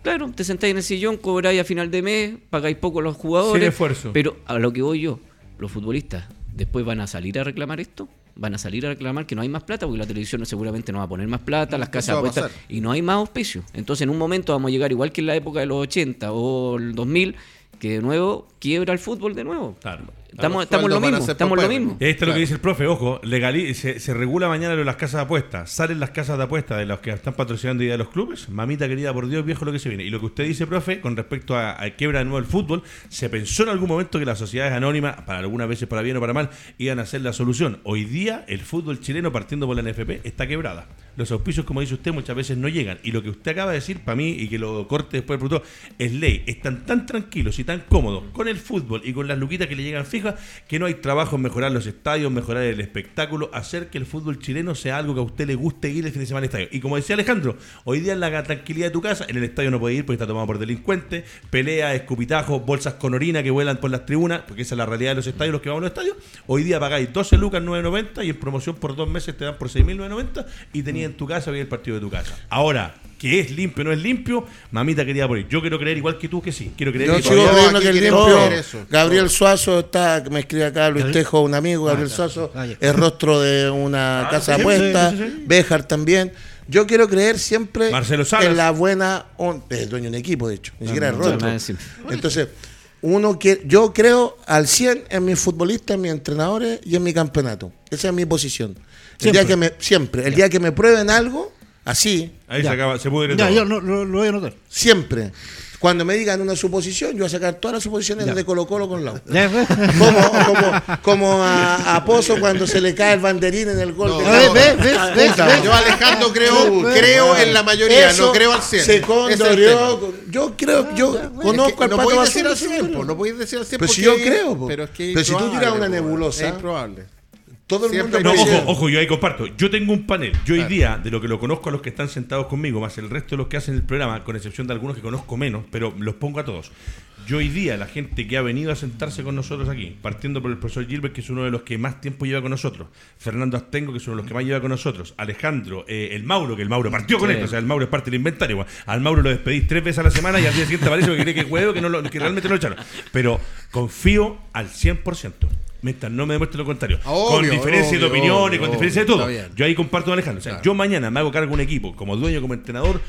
Claro, te sentáis en el sillón, cobráis a final de mes, pagáis poco a los jugadores. Sin esfuerzo. Pero a lo que voy yo, los futbolistas, después van a salir a reclamar esto, van a salir a reclamar que no hay más plata, porque la televisión seguramente no va a poner más plata, las casas apuestas, y no hay más auspicio. Entonces, en un momento vamos a llegar igual que en la época de los 80 o el 2000, que de nuevo quiebra el fútbol de nuevo. Claro. Estamos, estamos en lo mismo, estamos en lo mismo. Esto es lo que dice el profe, ojo, legali- se, se regula mañana lo de las casas de apuestas, salen las casas de apuestas de los que están patrocinando y de los clubes, mamita querida, por Dios, viejo lo que se viene. Y lo que usted dice, profe, con respecto a, a quiebra de nuevo el fútbol, se pensó en algún momento que las sociedades anónimas, para algunas veces para bien o para mal, iban a ser la solución. Hoy día el fútbol chileno, partiendo por la NFP, está quebrada. Los auspicios, como dice usted, muchas veces no llegan. Y lo que usted acaba de decir, para mí, y que lo corte después del producto, es ley. Están tan tranquilos y tan cómodos con el fútbol y con las luquitas que le llegan fijas, que no hay trabajo en mejorar los estadios, mejorar el espectáculo, hacer que el fútbol chileno sea algo que a usted le guste ir el fin de semana al estadio. Y como decía Alejandro, hoy día en la tranquilidad de tu casa, en el estadio no puede ir porque está tomado por delincuentes, pelea, escupitajos, bolsas con orina que vuelan por las tribunas, porque esa es la realidad de los estadios, los que vamos a los estadios. Hoy día pagáis 12 lucas 9.90 y en promoción por dos meses te dan por 6.990 y tenías en tu casa, veis el partido de tu casa. Ahora, que es limpio no es limpio, mamita quería por ir. Yo quiero creer igual que tú que sí. Quiero creer Yo que sigo todavía- creyendo que el limpio. eso. Gabriel Suazo está, me escribe acá Luis Tejo, un amigo, Gabriel ya. Suazo, Ah, ya. es rostro de una casa de sí, apuestas, sí, sí, sí. Béjar también. Yo quiero creer siempre Marcelo Salas. en la buena on- es dueño de un equipo, de hecho, ni siquiera es no, rostro. Entonces, uno que yo creo al 100 en mis futbolistas, en mis entrenadores y en mi campeonato. Esa es mi posición. El día que me siempre, el día que me prueben algo, así, Ahí Ya. se, acaba, se pudre Ya, todo. yo lo, lo- lo voy a anotar. siempre. Cuando me digan una suposición, yo voy a sacar todas las suposiciones Ya. de Colo Colo con Lau. Ya. Como, como, como a, a Pozo cuando se le cae el banderín en el gol No, de A ver, ves, ves, ves, ves. Yo, Alejandro, creo, creo en la mayoría, Eso no creo al 100. Se condorió. Yo creo, yo tema. conozco Es que al no Pato decir al se 100, condorió. po, no podéis decir al 100 Pero si porque- yo creo. Pero, es que Pero si tú tiras una nebulosa, Es improbable. Todo el Siempre mundo No, ojo, ojo, yo ahí comparto. Yo tengo un panel. Yo hoy día, de lo que lo conozco a los que están sentados conmigo, más el resto de los que hacen el programa, con excepción de algunos que conozco menos, pero los pongo a todos. Yo hoy día, la gente que ha venido a sentarse con nosotros aquí, partiendo por el profesor Gilbert, que es uno de los que más tiempo lleva con nosotros, Fernando Astengo, que es uno de los que más lleva con nosotros, Alejandro, eh, el Mauro, que el Mauro partió con Sí. esto, o sea, el Mauro es parte del inventario. Al Mauro lo despedís tres veces a la semana y al día siguiente aparece porque cree que es huevo, que, no lo- que realmente no lo echaron. Pero confío al 100%. Mientras no me demuestre lo contrario. Obvio, con diferencia de opiniones, obvio, con diferencia de todo. Yo ahí comparto con Alejandro. O sea, Claro. yo mañana me hago cargo de un equipo como dueño, como entrenador,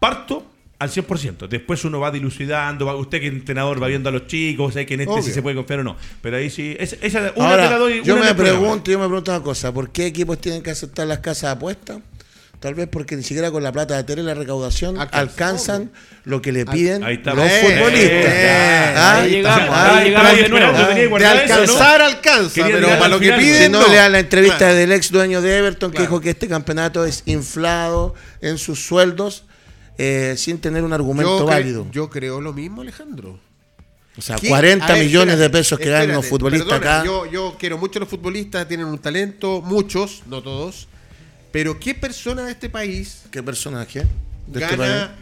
parto al 100%. Después uno va dilucidando, va, usted que es entrenador va viendo a los chicos, sabe que en este Obvio. si se puede confiar o no. Pero ahí sí, esa, esa- una Ahora, te la doy. yo me pregunto, yo me pregunto una cosa, ¿por qué equipos tienen que aceptar las casas de apuestas? Tal vez porque ni siquiera con la plata de tele y la recaudación Alcanza. alcanzan lo que le piden Ahí está. los Eh, futbolistas. eh, Ah, ahí llegamos, ah, ahí llegamos ahí de nuevo. De ¿no? alcanzar, alcanza, Quería pero para lo que piden, Si no, lean la entrevista Claro. del ex dueño de Everton que dijo que este campeonato es inflado en sus sueldos eh, sin tener un argumento Yo, válido. yo creo lo mismo, Alejandro. o sea, ¿Qué? 40 A ver, millones espérate, de pesos que ganan los futbolistas perdona, acá. Yo, yo quiero mucho a los futbolistas, tienen un talento, muchos, no todos. Pero ¿qué persona de este país ¿Qué personaje? de este país? gana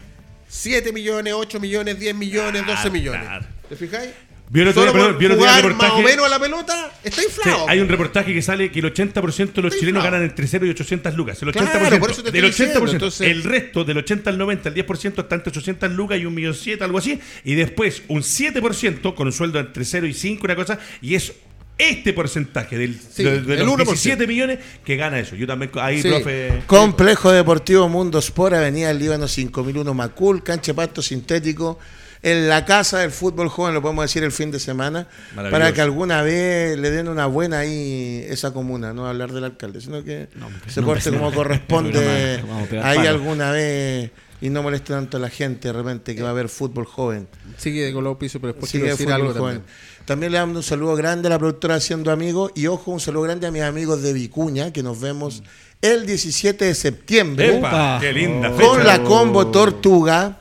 7 millones, 8 millones, 10 millones, 12 millones? claro. ¿Te fijáis? ¿Vieron Solo por vieron jugar más o reportaje? menos a la pelota, está Sí, inflado. hay un reportaje que sale que el 80% de los Está chilenos inflado. ganan entre 0 y 800 lucas. El Claro, 80%. por eso te del estoy 80%. diciendo, entonces- El resto, del 80 al 90, el 10% está entre 800 lucas y un millón siete, algo así. Y después un 7% con un sueldo entre 0 y 5, una cosa. Y es este porcentaje del, Sí, de, de el los 1%. 17 millones que gana eso. Yo también, ahí, Sí. profe. Complejo Deportivo Mundo Sport, Avenida del Líbano 5001 Macul, cancha pasto sintético, en la casa del fútbol joven, lo podemos decir el fin de semana, para que alguna vez le den una buena ahí esa comuna, no hablar del alcalde, sino que se no, porte no, como no, corresponde ahí palo. alguna vez y no moleste tanto a la gente de repente que va a haber fútbol joven. Sigue con los pisos, pero después Sigue quiero decir fútbol algo joven. también. También le damos un saludo grande a la productora Haciendo Amigos y ojo, un saludo grande a mis amigos de Vicuña, que nos vemos el 17 de septiembre ¡Epa! Opa. ¡Qué linda con fecha! la combo Tortuga,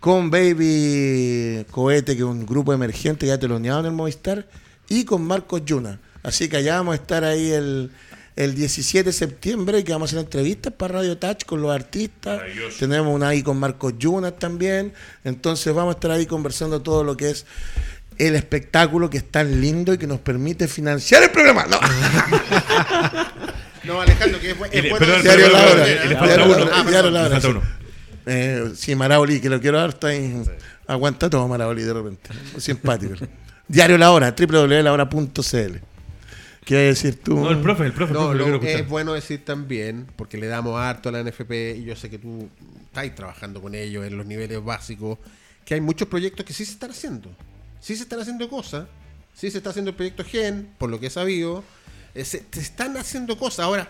con Baby Cohete, que es un grupo emergente ya teloneado en el Movistar, y con Marcos Yuna. Así que allá vamos a estar ahí el, el 17 de septiembre, que vamos a hacer entrevistas para Radio Touch con los artistas. Tenemos una ahí con Marcos Yuna también. Entonces vamos a estar ahí conversando todo lo que es el espectáculo que es tan lindo y que nos permite financiar el programa. No. No, Alejandro, que es, bu- es bueno Diario. Eh, sí, Maraoli, que lo quiero dar, está ahí. Aguanta todo Maraoli de repente. Simpático. Diario La Hora, www.lahora.cl. ¿Qué decir tú? No, el profe, el profe, el No, profe, lo lo quiero que escuchar. es bueno decir también, porque le damos harto a la NFP y yo sé que tú estás trabajando con ellos en los niveles básicos, que hay muchos proyectos que sí se están haciendo. Sí se están haciendo cosas. Sí se está haciendo el proyecto GEN, por lo que he sabido. Eh, se, se están haciendo cosas. Ahora,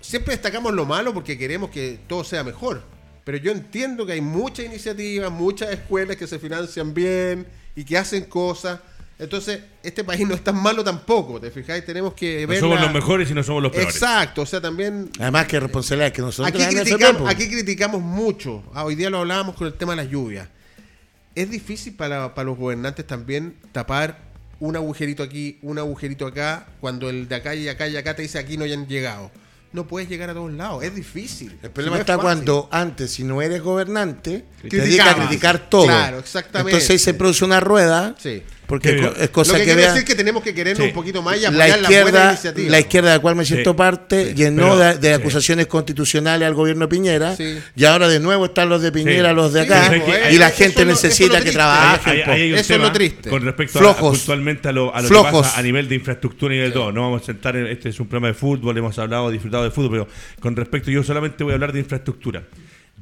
siempre destacamos lo malo porque queremos que todo sea mejor. Pero yo entiendo que hay muchas iniciativas, muchas escuelas que se financian bien y que hacen cosas. Entonces, este país no es tan malo tampoco, ¿te fijáis? Tenemos que No ver. somos la- los mejores y no somos los peores. Exacto, o sea, también Además que responsabilidad que nosotros aquí criticamos, aquí criticamos mucho. Ah, hoy día lo hablábamos con el tema de las lluvias. Es difícil para, para los gobernantes también tapar un agujerito aquí, un agujerito acá, cuando el de acá y acá y acá te dice aquí no hayan llegado. No puedes llegar a todos lados, es difícil. El problema Si no es está cuando antes, si no eres gobernante, te dedicas a criticar todo. Claro, exactamente. Entonces ahí se produce una rueda, Sí. Porque es cosa Lo que, que, quiero vea decir que tenemos que querernos Sí. un poquito más y la apoyar la buena izquierda, iniciativa. la izquierda de la cual me siento Sí. parte, Sí. llenó Pero- de, de sí. acusaciones constitucionales al gobierno Piñera, Sí. y ahora de nuevo están los de Piñera, Sí. los de acá, y la gente necesita que trabajen. Eso es lo triste. Con respecto Flojos. a, puntualmente a lo, a lo Flojos. que pasa a nivel de infraestructura y de todo. No vamos a sentar en, este es un programa de fútbol, hemos hablado, disfrutado de fútbol, pero con respecto, yo solamente voy a hablar de infraestructura.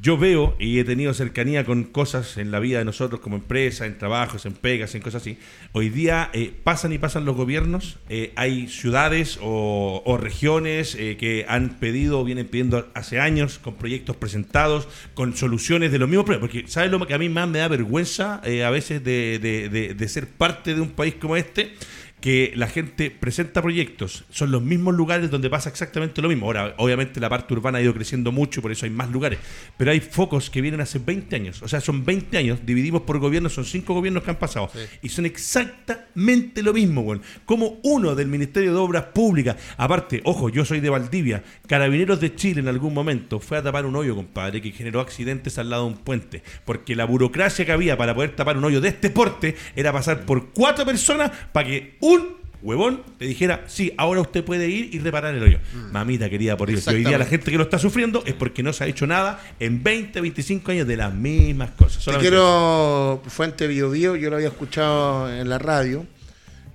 Yo veo y he tenido cercanía con cosas en la vida de nosotros como empresa, en trabajos, en pegas, en cosas así. Hoy día eh, pasan y pasan los gobiernos, eh, hay ciudades o, regiones eh, que han pedido o vienen pidiendo hace años con proyectos presentados, con soluciones de los mismos problemas. Porque ¿sabes lo que a mí más me da vergüenza a veces de ser parte de un país como este? Que la gente presenta proyectos, son los mismos lugares donde pasa exactamente lo mismo. Ahora, obviamente la parte urbana ha ido creciendo mucho, por eso hay más lugares, pero hay focos que vienen hace 20 años, o sea, son 20 años, dividimos por gobiernos, son 5 gobiernos que han pasado, y son exactamente lo mismo, weón. Como uno del Ministerio de Obras Públicas, aparte, ojo, yo soy de Valdivia, Carabineros de Chile en algún momento fue a tapar un hoyo, compadre, que generó accidentes al lado de un puente, porque la burocracia que había para poder tapar un hoyo de este porte era pasar por cuatro personas para que un huevón le dijera, sí, ahora usted puede ir y reparar el hoyo. Mamita querida, por Dios. Y hoy día la gente que lo está sufriendo es porque no se ha hecho nada en 20, 25 años de las mismas cosas. Te Solamente quiero, Fuente Bio Bio, yo lo había escuchado en la radio.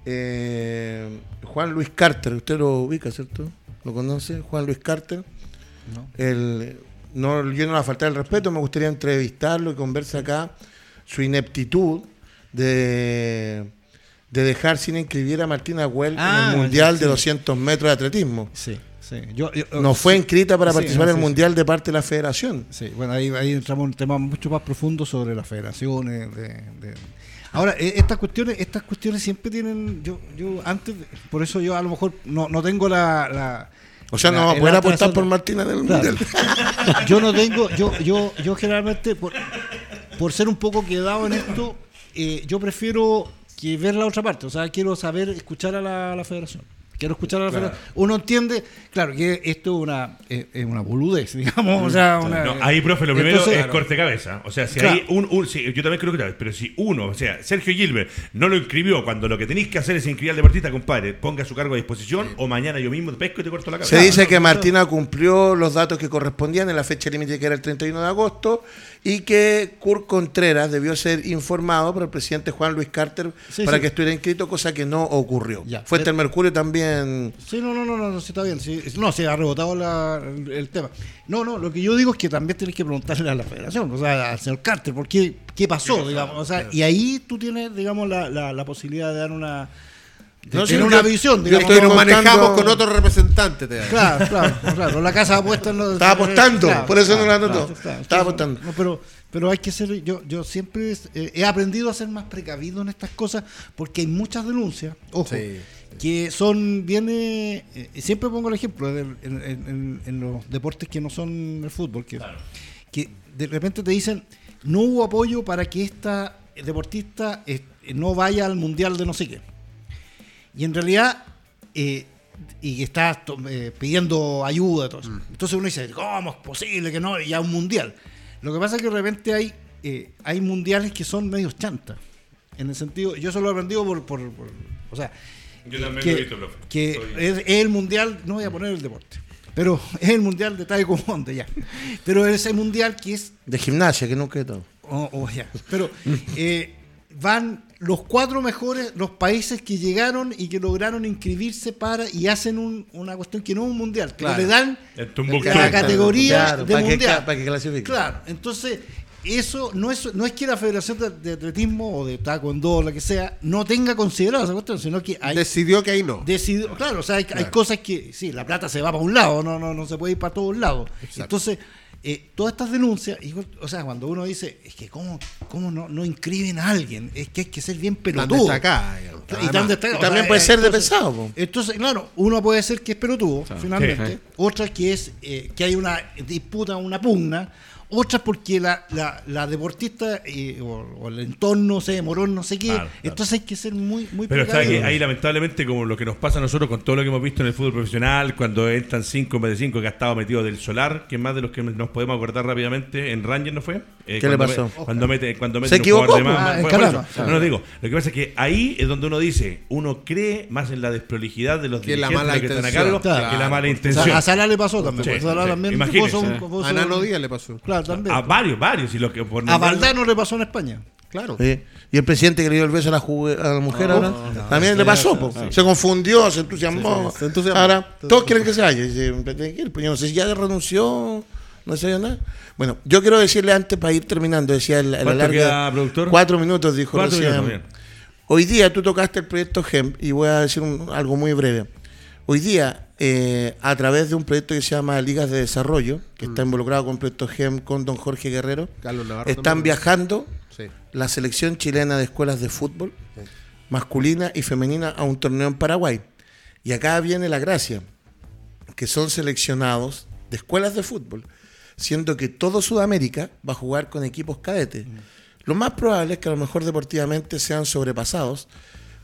Eh, Juan Luis Carter, usted lo ubica, ¿cierto? ¿Lo conoce? Juan Luis Carter. No. El, no, yo no le faltar el respeto, me gustaría entrevistarlo y conversar acá su ineptitud de, de dejar sin inscribir a Martina Huel Ah, en el Mundial sí. de 200 metros de atletismo. Sí, sí. Yo, yo- No fue inscrita para participar en el Mundial de parte de la federación. Sí, bueno, ahí, ahí entramos en un tema mucho más profundo sobre las federaciones. De, de- Ahora, eh, estas cuestiones estas cuestiones siempre tienen. Yo yo antes, por eso yo a lo mejor no, no tengo la. la- O sea, no la- va a poder apostar por Martina en el Claro. Mundial. Yo no tengo. Yo, yo, yo generalmente, por, por ser un poco quedado en esto, eh, yo prefiero que ver la otra parte. O sea, quiero saber, escuchar a la, a la federación. Quiero escuchar a la federación. Uno entiende, claro, que esto es una, es una boludez, digamos. O sea, una, No, ahí, profe, lo primero Entonces, es corte cabeza. O sea, si Claro. hay un, un- sí, yo también creo que pero si uno, o sea, Sergio Gilbert no lo inscribió cuando lo que tenéis que hacer es inscribir al deportista, compadre, ponga su cargo a disposición o mañana yo mismo te pesco y te corto la cabeza. Se dice que Martina cumplió los datos que correspondían en la fecha límite que era el 31 de agosto y que Kurt Contreras debió ser informado por el presidente Juan Luis Carter Sí, para sí. que estuviera inscrito, cosa que no ocurrió. Ya. Fuente del Mercurio también. Sí, no, no, no, no, sí está bien. sí, no, se ha rebotado la- el, el tema. No, no, lo que yo digo es que también tienes que preguntarle a la federación, o sea, al señor Carter, ¿por qué, qué pasó, digamos? O sea, y ahí tú tienes, digamos, la, la, la posibilidad de dar una. De No, yo- una visión, digamos. Pero nos manejamos con otro representante. Te. Claro, claro, claro. La casa apuesta en los. Estaba apostando, por eso no la anotó. claro. Estaba apostando. No, pero, pero hay que ser. Yo, yo siempre eh, he aprendido a ser más precavido en estas cosas porque hay muchas denuncias. Ojo. Sí. Que son bien. eh, siempre pongo el ejemplo en, en- en- en los deportes que no son el fútbol. Que, que de repente te dicen: no hubo apoyo para que esta deportista eh, no vaya al mundial de no sé qué. Y en realidad, eh, y está eh, pidiendo ayuda, todo eso. Entonces uno dice, ¿cómo es posible que no? Y a un mundial. Lo que pasa es que de repente hay, eh, hay mundiales que son medios chantas. En el sentido, yo eso lo he aprendido por, por- por- o sea, Yo también que, lo he visto, profe. que es, es el mundial, no voy a poner el deporte, pero es el mundial de taekwondo ya. Pero es ese mundial que es De gimnasia, que nunca he todo. Oh, oh, ya. Pero eh, van los cuatro mejores, los países que llegaron y que lograron inscribirse para y hacen un- una cuestión que no es un mundial, que Claro. le dan El la categoría Claro, de para que mundial. ca- para que clasifique. Claro, entonces eso no es no es que la Federación de, de Atletismo o de Taekwondo o la que sea no tenga considerado esa cuestión, sino que hay Decidió que ahí no. decidido, claro, o sea, hay, hay cosas que, sí, la plata se va para un lado, no, no, no se puede ir para todos lados. Entonces, eh, todas estas denuncias, hijo, o sea, cuando uno dice, es que cómo, cómo no, no inscriben a alguien, es que hay que ser bien Tan pelotudo. destacada, digamos. Y tan Y también o sea, puede ser de entonces- pesado. po. Entonces, claro, uno puede ser que es pelotudo, finalmente. Sí. Otra que es eh, que hay una disputa, una pugna. Otra porque la, la, la deportista eh, o, o el entorno se demoró no sé qué. Claro, claro. Entonces hay que ser muy, muy Pero está que ahí lamentablemente como lo que nos pasa a nosotros con todo lo que hemos visto en el fútbol profesional, cuando entran cinco en vez de cinco que ha estado metido del solar, que es más de los que nos podemos acordar rápidamente, en Ranger no fue. Eh, ¿Qué le cuando pasó? me- cuando mete, cuando mete Se equivocó, de más- Ah, claro. No, no digo. Lo que pasa es que ahí es donde uno dice, uno cree más en la desprolijidad de los Que la mala que están a intención. cargo Claro. que la mala O intención. sea, a Sala le pasó también. Sí, porque Sala sí. también Imagínese. puso A Nano Díaz le pasó. Claro, también. a varios, varios. Y lo que por A Valdano le pasó en España. Claro. Sí. Y el presidente que le dio el beso a la, a la mujer ahora también le pasó. sí, po. sí. Se confundió, se entusiasmó. Sí, sí, se entusiasmó. Ahora todos quieren que se vaya. Pues yo no sé si ya renunció ¿No sabía nada? Bueno, yo quiero decirle antes para ir terminando, decía el, el ¿Cuánto alargue- queda, productor? Cuatro minutos, dijo Cuatro recién. minutos, bien. Hoy día tú tocaste el proyecto GEM y voy a decir un- algo muy breve. Hoy día, eh, a través de un proyecto que se llama Ligas de Desarrollo, que está involucrado con el proyecto GEM con don Jorge Guerrero, Carlos Navarro están también. viajando Sí. la selección chilena de escuelas de fútbol, masculina y femenina, a un torneo en Paraguay. Y acá viene la gracia, que son seleccionados de escuelas de fútbol, siendo que todo Sudamérica va a jugar con equipos cadetes. Lo más probable es que a lo mejor deportivamente sean sobrepasados,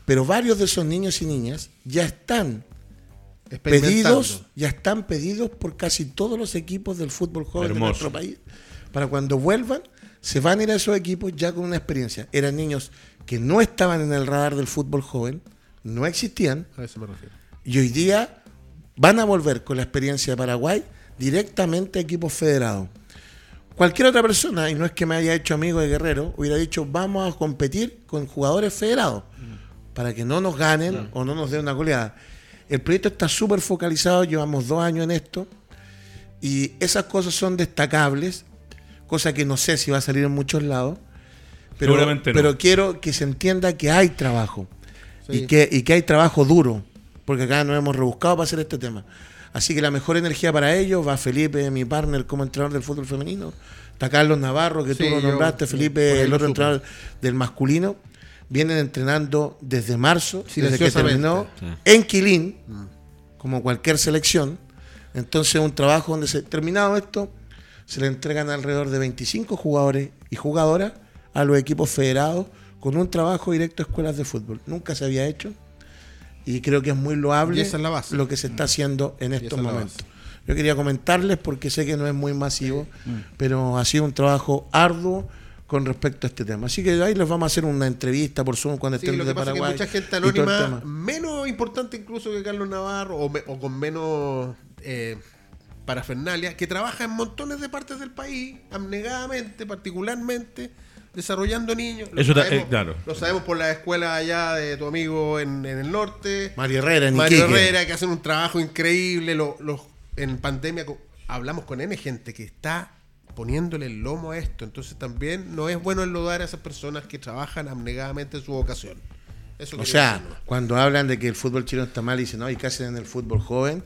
pero varios de esos niños y niñas ya están. Pedidos, ya están pedidos por casi todos los equipos del fútbol joven Hermoso. de nuestro país. Para cuando vuelvan, se van a ir a esos equipos ya con una experiencia. Eran niños que no estaban en el radar del fútbol joven, no existían, A eso me refiero. y hoy día van a volver con la experiencia de Paraguay directamente a equipos federados. Cualquier otra persona, y no es que me haya hecho amigo de Guerrero, hubiera dicho vamos a competir con jugadores federados para que no nos ganen o no nos den una goleada. El proyecto está súper focalizado, llevamos dos años en esto y esas cosas son destacables, cosa que no sé si va a salir en muchos lados, pero, Seguramente no. pero quiero que se entienda que hay trabajo Sí. y, que, y que hay trabajo duro, porque acá nos hemos rebuscado para hacer este tema. Así que la mejor energía para ellos va Felipe, mi partner como entrenador del fútbol femenino, está Carlos Navarro, que Sí, tú lo nombraste, Felipe, el otro entrenador del masculino, vienen entrenando desde marzo, desde que terminó en Quilín, como cualquier selección. Entonces, un trabajo donde se terminado esto, se le entregan alrededor de 25 jugadores y jugadoras a los equipos federados con un trabajo directo a escuelas de fútbol. Nunca se había hecho y creo que es muy loable Y esa es la base. lo que se está haciendo en estos es momentos. Yo quería comentarles porque sé que no es muy masivo, pero ha sido un trabajo arduo con respecto a este tema. Así que ahí les vamos a hacer una entrevista por Zoom cuando Sí, estén lo que de pasa es que Paraguay. mucha gente anónima, menos importante incluso que Carlos Navarro, o, me- o con menos eh, parafernalia, que trabaja en montones de partes del país, abnegadamente, particularmente, desarrollando niños. Lo Eso sabemos, eh, claro. Lo sabemos por la escuela allá de tu amigo en, en el norte. Mario Herrera, en Mario Iquique. Herrera, que hacen un trabajo increíble. Lo- los- en pandemia hablamos con N gente que está poniéndole el lomo a esto. Entonces también no es bueno enlodar a esas personas que trabajan abnegadamente en su vocación. Eso O sea, decirlo. cuando hablan de que el fútbol chino está mal y dicen, no, ¿y qué hacen en el fútbol joven?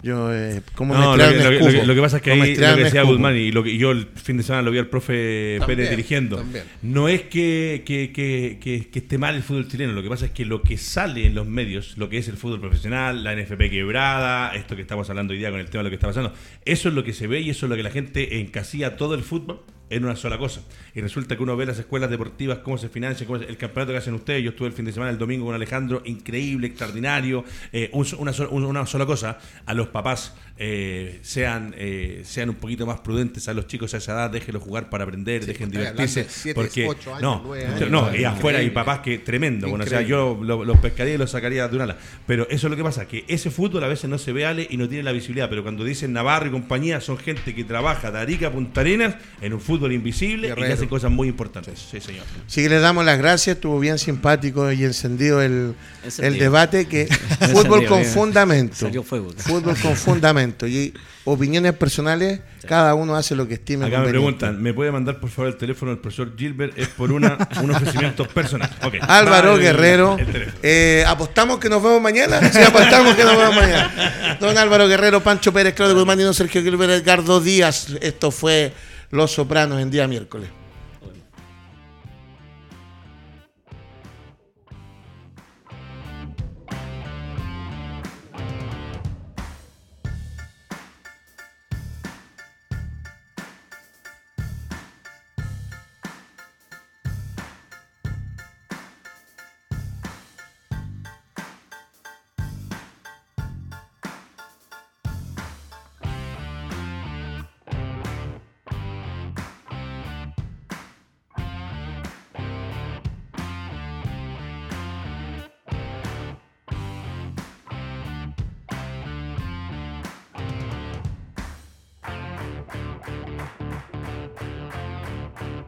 Yo, eh, ¿cómo No, me lo que, lo, que- lo que- lo que pasa es que ¿Cómo ahí lo que decía? Guzmán y lo que y yo el fin de semana lo vi al profe También, Pérez dirigiendo. también. No es que, que, que, que- que esté mal el fútbol chileno, lo que pasa es que lo que sale en los medios, lo que es el fútbol profesional, la NFP quebrada, esto que estamos hablando hoy día con el tema de lo que está pasando, eso es lo que se ve y eso es lo que la gente encasilla todo el fútbol en una sola cosa. Y resulta que uno ve las escuelas deportivas, cómo se financian, cómo es el campeonato que hacen ustedes. Yo estuve el fin de semana, el domingo con Alejandro, increíble, extraordinario. Eh, un una, una sola cosa, a los papás eh, sean, eh, sean un poquito más prudentes a los chicos a esa edad, déjenlos jugar para aprender, dejen estoy divertirse. de siete, porque ocho años, no, nueve no, años. no, y afuera hay papás que tremendo. Bueno, o sea, yo lo- los pescaría y los sacaría de una ala. Pero eso es lo que pasa, que ese fútbol a veces no se ve Ale y no tiene la visibilidad. Pero cuando dicen Navarro y compañía, son gente que trabaja de Arica a Punta Arenas en un fútbol invisible y que hacen cosas muy importantes. Sí, señor. Así que les damos las gracias, estuvo bien simpático y encendido el, Encendido. el debate que fútbol con bien. fundamento. Fútbol con fundamento. Y opiniones personales, cada uno hace lo que estime Acá me preguntan, ¿me puede mandar por favor el teléfono del profesor Gilbert? Es por una, un ofrecimiento personal. Álvaro Vale, Guerrero. Eh, ¿Apostamos que nos vemos mañana? Sí, apostamos que nos vemos mañana. Don Álvaro Guerrero, Pancho Pérez, Claudio Guzmán y don Sergio Gilbert, Edgardo Díaz. Esto fue Los Sopranos en día miércoles.